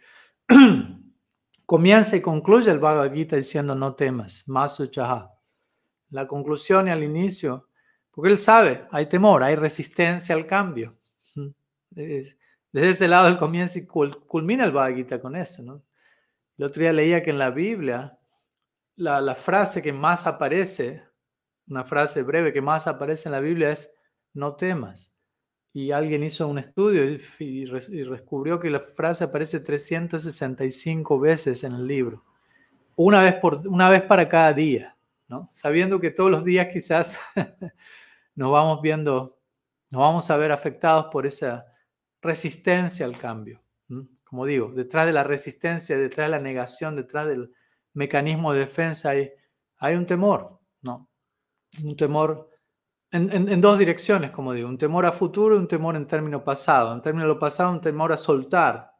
*clears throat* comienza y concluye el Bhagavad Gita diciendo no temas, masu chaha. La conclusión y al inicio, porque él sabe, hay temor, hay resistencia al cambio. Desde ese lado él comienza y culmina el Bhagavad Gita con eso. ¿no? El otro día leía que en la Biblia la, frase que más aparece, una frase breve que más aparece en la Biblia es no temas. Y alguien hizo un estudio y, y, descubrió que la frase aparece 365 veces en el libro. Una vez, por, una vez para cada día, ¿no? Sabiendo que todos los días quizás *laughs* nos vamos viendo, nos vamos a ver afectados por esa resistencia al cambio. Como digo, detrás de la resistencia, detrás de la negación, detrás del mecanismo de defensa hay, un temor, ¿no? Un temor en, dos direcciones, como digo, un temor a futuro y un temor en término pasado. En término de lo pasado, un temor a soltar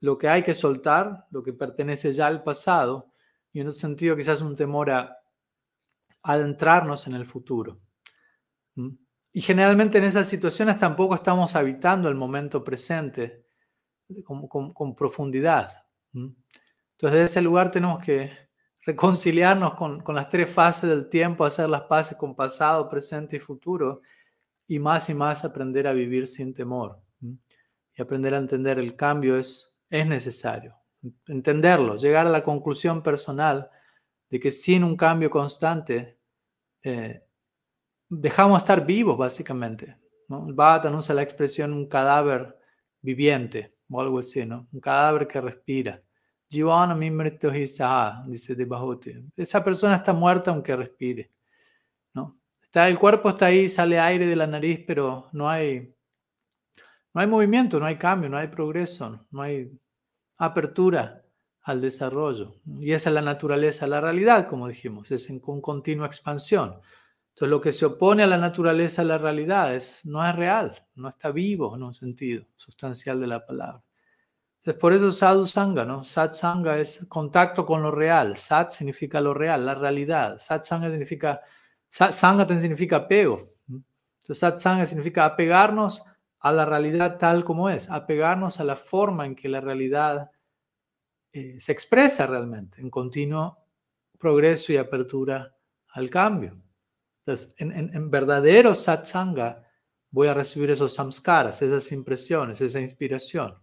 lo que hay que soltar, lo que pertenece ya al pasado, y en otro sentido quizás un temor a adentrarnos en el futuro. Y generalmente en esas situaciones tampoco estamos habitando el momento presente con, profundidad. Entonces, desde ese lugar tenemos que reconciliarnos con, las tres fases del tiempo, hacer las paces con pasado, presente y futuro, y más y más aprender a vivir sin temor. Y aprender a entender el cambio es, es necesario. Entenderlo, llegar a la conclusión personal de que sin un cambio constante, eh, dejamos de estar vivos, básicamente. ¿no? El usa la expresión un cadáver viviente o algo así, ¿no? Un cadáver que respira. Jivana dice de Esa persona está muerta aunque respire, ¿no? Está, el cuerpo está ahí, sale aire de la nariz, pero no hay, no hay movimiento, no hay cambio, no hay progreso, no hay apertura al desarrollo. Y esa es la naturaleza, la realidad, como dijimos, es en con continua expansión. Entonces lo que se opone a la naturaleza, a la realidad, no es real, no está vivo en un sentido sustancial de la palabra. Entonces por eso sadhu sangha, ¿no? Sat sangha es contacto con lo real. Sat significa lo real, la realidad. Sat sangha significa, sat sangha significa apego. Entonces sat sangha significa apegarnos a la realidad tal como es, apegarnos a la forma en que la realidad eh, se expresa realmente, en continuo progreso y apertura al cambio. Entonces, en, en, en verdadero satsanga voy a recibir esos samskaras, esas impresiones, esa inspiración.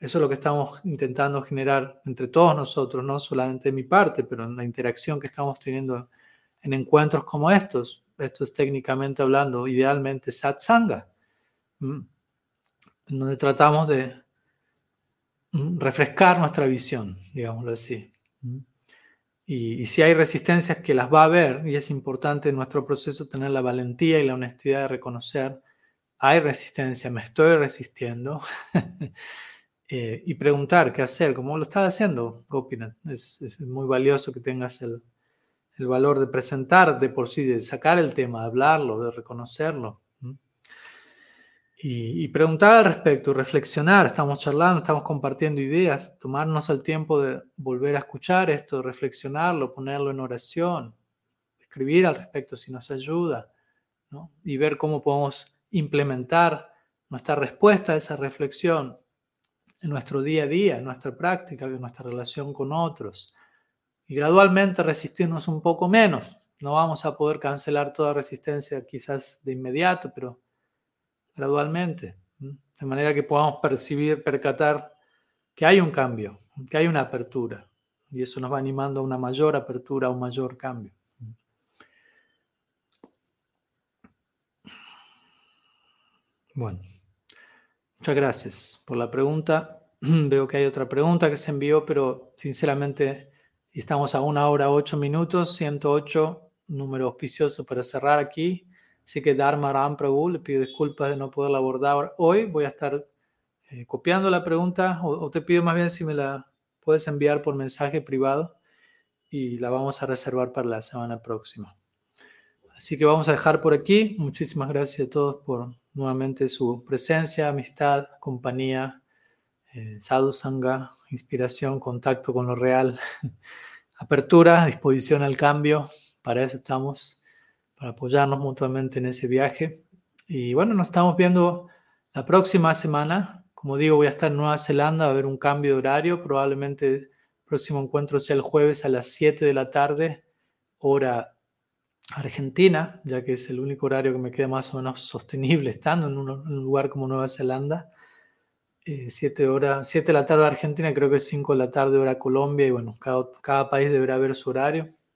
Eso es lo que estamos intentando generar entre todos nosotros, no solamente de mi parte, pero en la interacción que estamos teniendo en encuentros como estos. Esto es técnicamente hablando, idealmente satsanga, en donde tratamos de refrescar nuestra visión, digámoslo así. Y, si hay resistencias que las va a haber, y es importante en nuestro proceso tener la valentía y la honestidad de reconocer, hay resistencia, me estoy resistiendo, *laughs* eh, y preguntar qué hacer, como lo estás haciendo, Gopinath. Es, muy valioso que tengas el, el valor de presentar de por sí, de sacar el tema, de hablarlo, de reconocerlo y, preguntar al respecto, reflexionar. Estamos charlando, estamos compartiendo ideas, tomarnos el tiempo de volver a escuchar esto, reflexionarlo, ponerlo en oración, escribir al respecto si nos ayuda, y ver cómo podemos implementar nuestra respuesta a esa reflexión en nuestro día a día, en nuestra práctica, en nuestra relación con otros. Y gradualmente resistirnos un poco menos. No vamos a poder cancelar toda resistencia quizás de inmediato, pero gradualmente, de manera que podamos percibir, percatar que hay un cambio, que hay una apertura, y eso nos va animando a una mayor apertura, a un mayor cambio. Bueno, muchas gracias por la pregunta. *clears throat* Veo que hay otra pregunta que se envió, pero sinceramente estamos a una hora ocho minutos, 108, número auspicioso para cerrar aquí. Así que Dharma Ram Prabhu, le pido disculpas de no poderla abordar hoy. Voy a estar eh, copiando la pregunta o, te pido más bien si me la puedes enviar por mensaje privado y la vamos a reservar para la semana próxima. Así que vamos a dejar por aquí. Muchísimas gracias a todos por nuevamente su presencia, amistad, compañía, eh, sadhu sangha, inspiración, contacto con lo real, *laughs* apertura, disposición al cambio. Para eso estamos apoyarnos mutuamente en ese viaje. Y bueno, nos estamos viendo la próxima semana. Como digo, voy a estar en Nueva Zelanda, va a haber un cambio de horario. Probablemente el próximo encuentro sea el jueves a las 7 de la tarde, hora argentina, ya que es el único horario que me queda más o menos sostenible estando en un, lugar como Nueva Zelanda. 7 horas, 7 de la tarde Argentina, creo que es 5 de la tarde hora Colombia, y bueno, cada, cada país deberá ver su horario.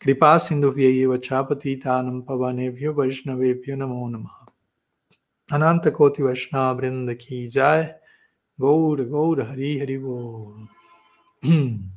कृपा सिंधु पतितानम पवनेभ्यो वैष्णवेभ्यो नमो नम। अनंत कोटि वैष्णव वृंद की जाय। गौर गौर, हरि हरि बोल। *clears throat*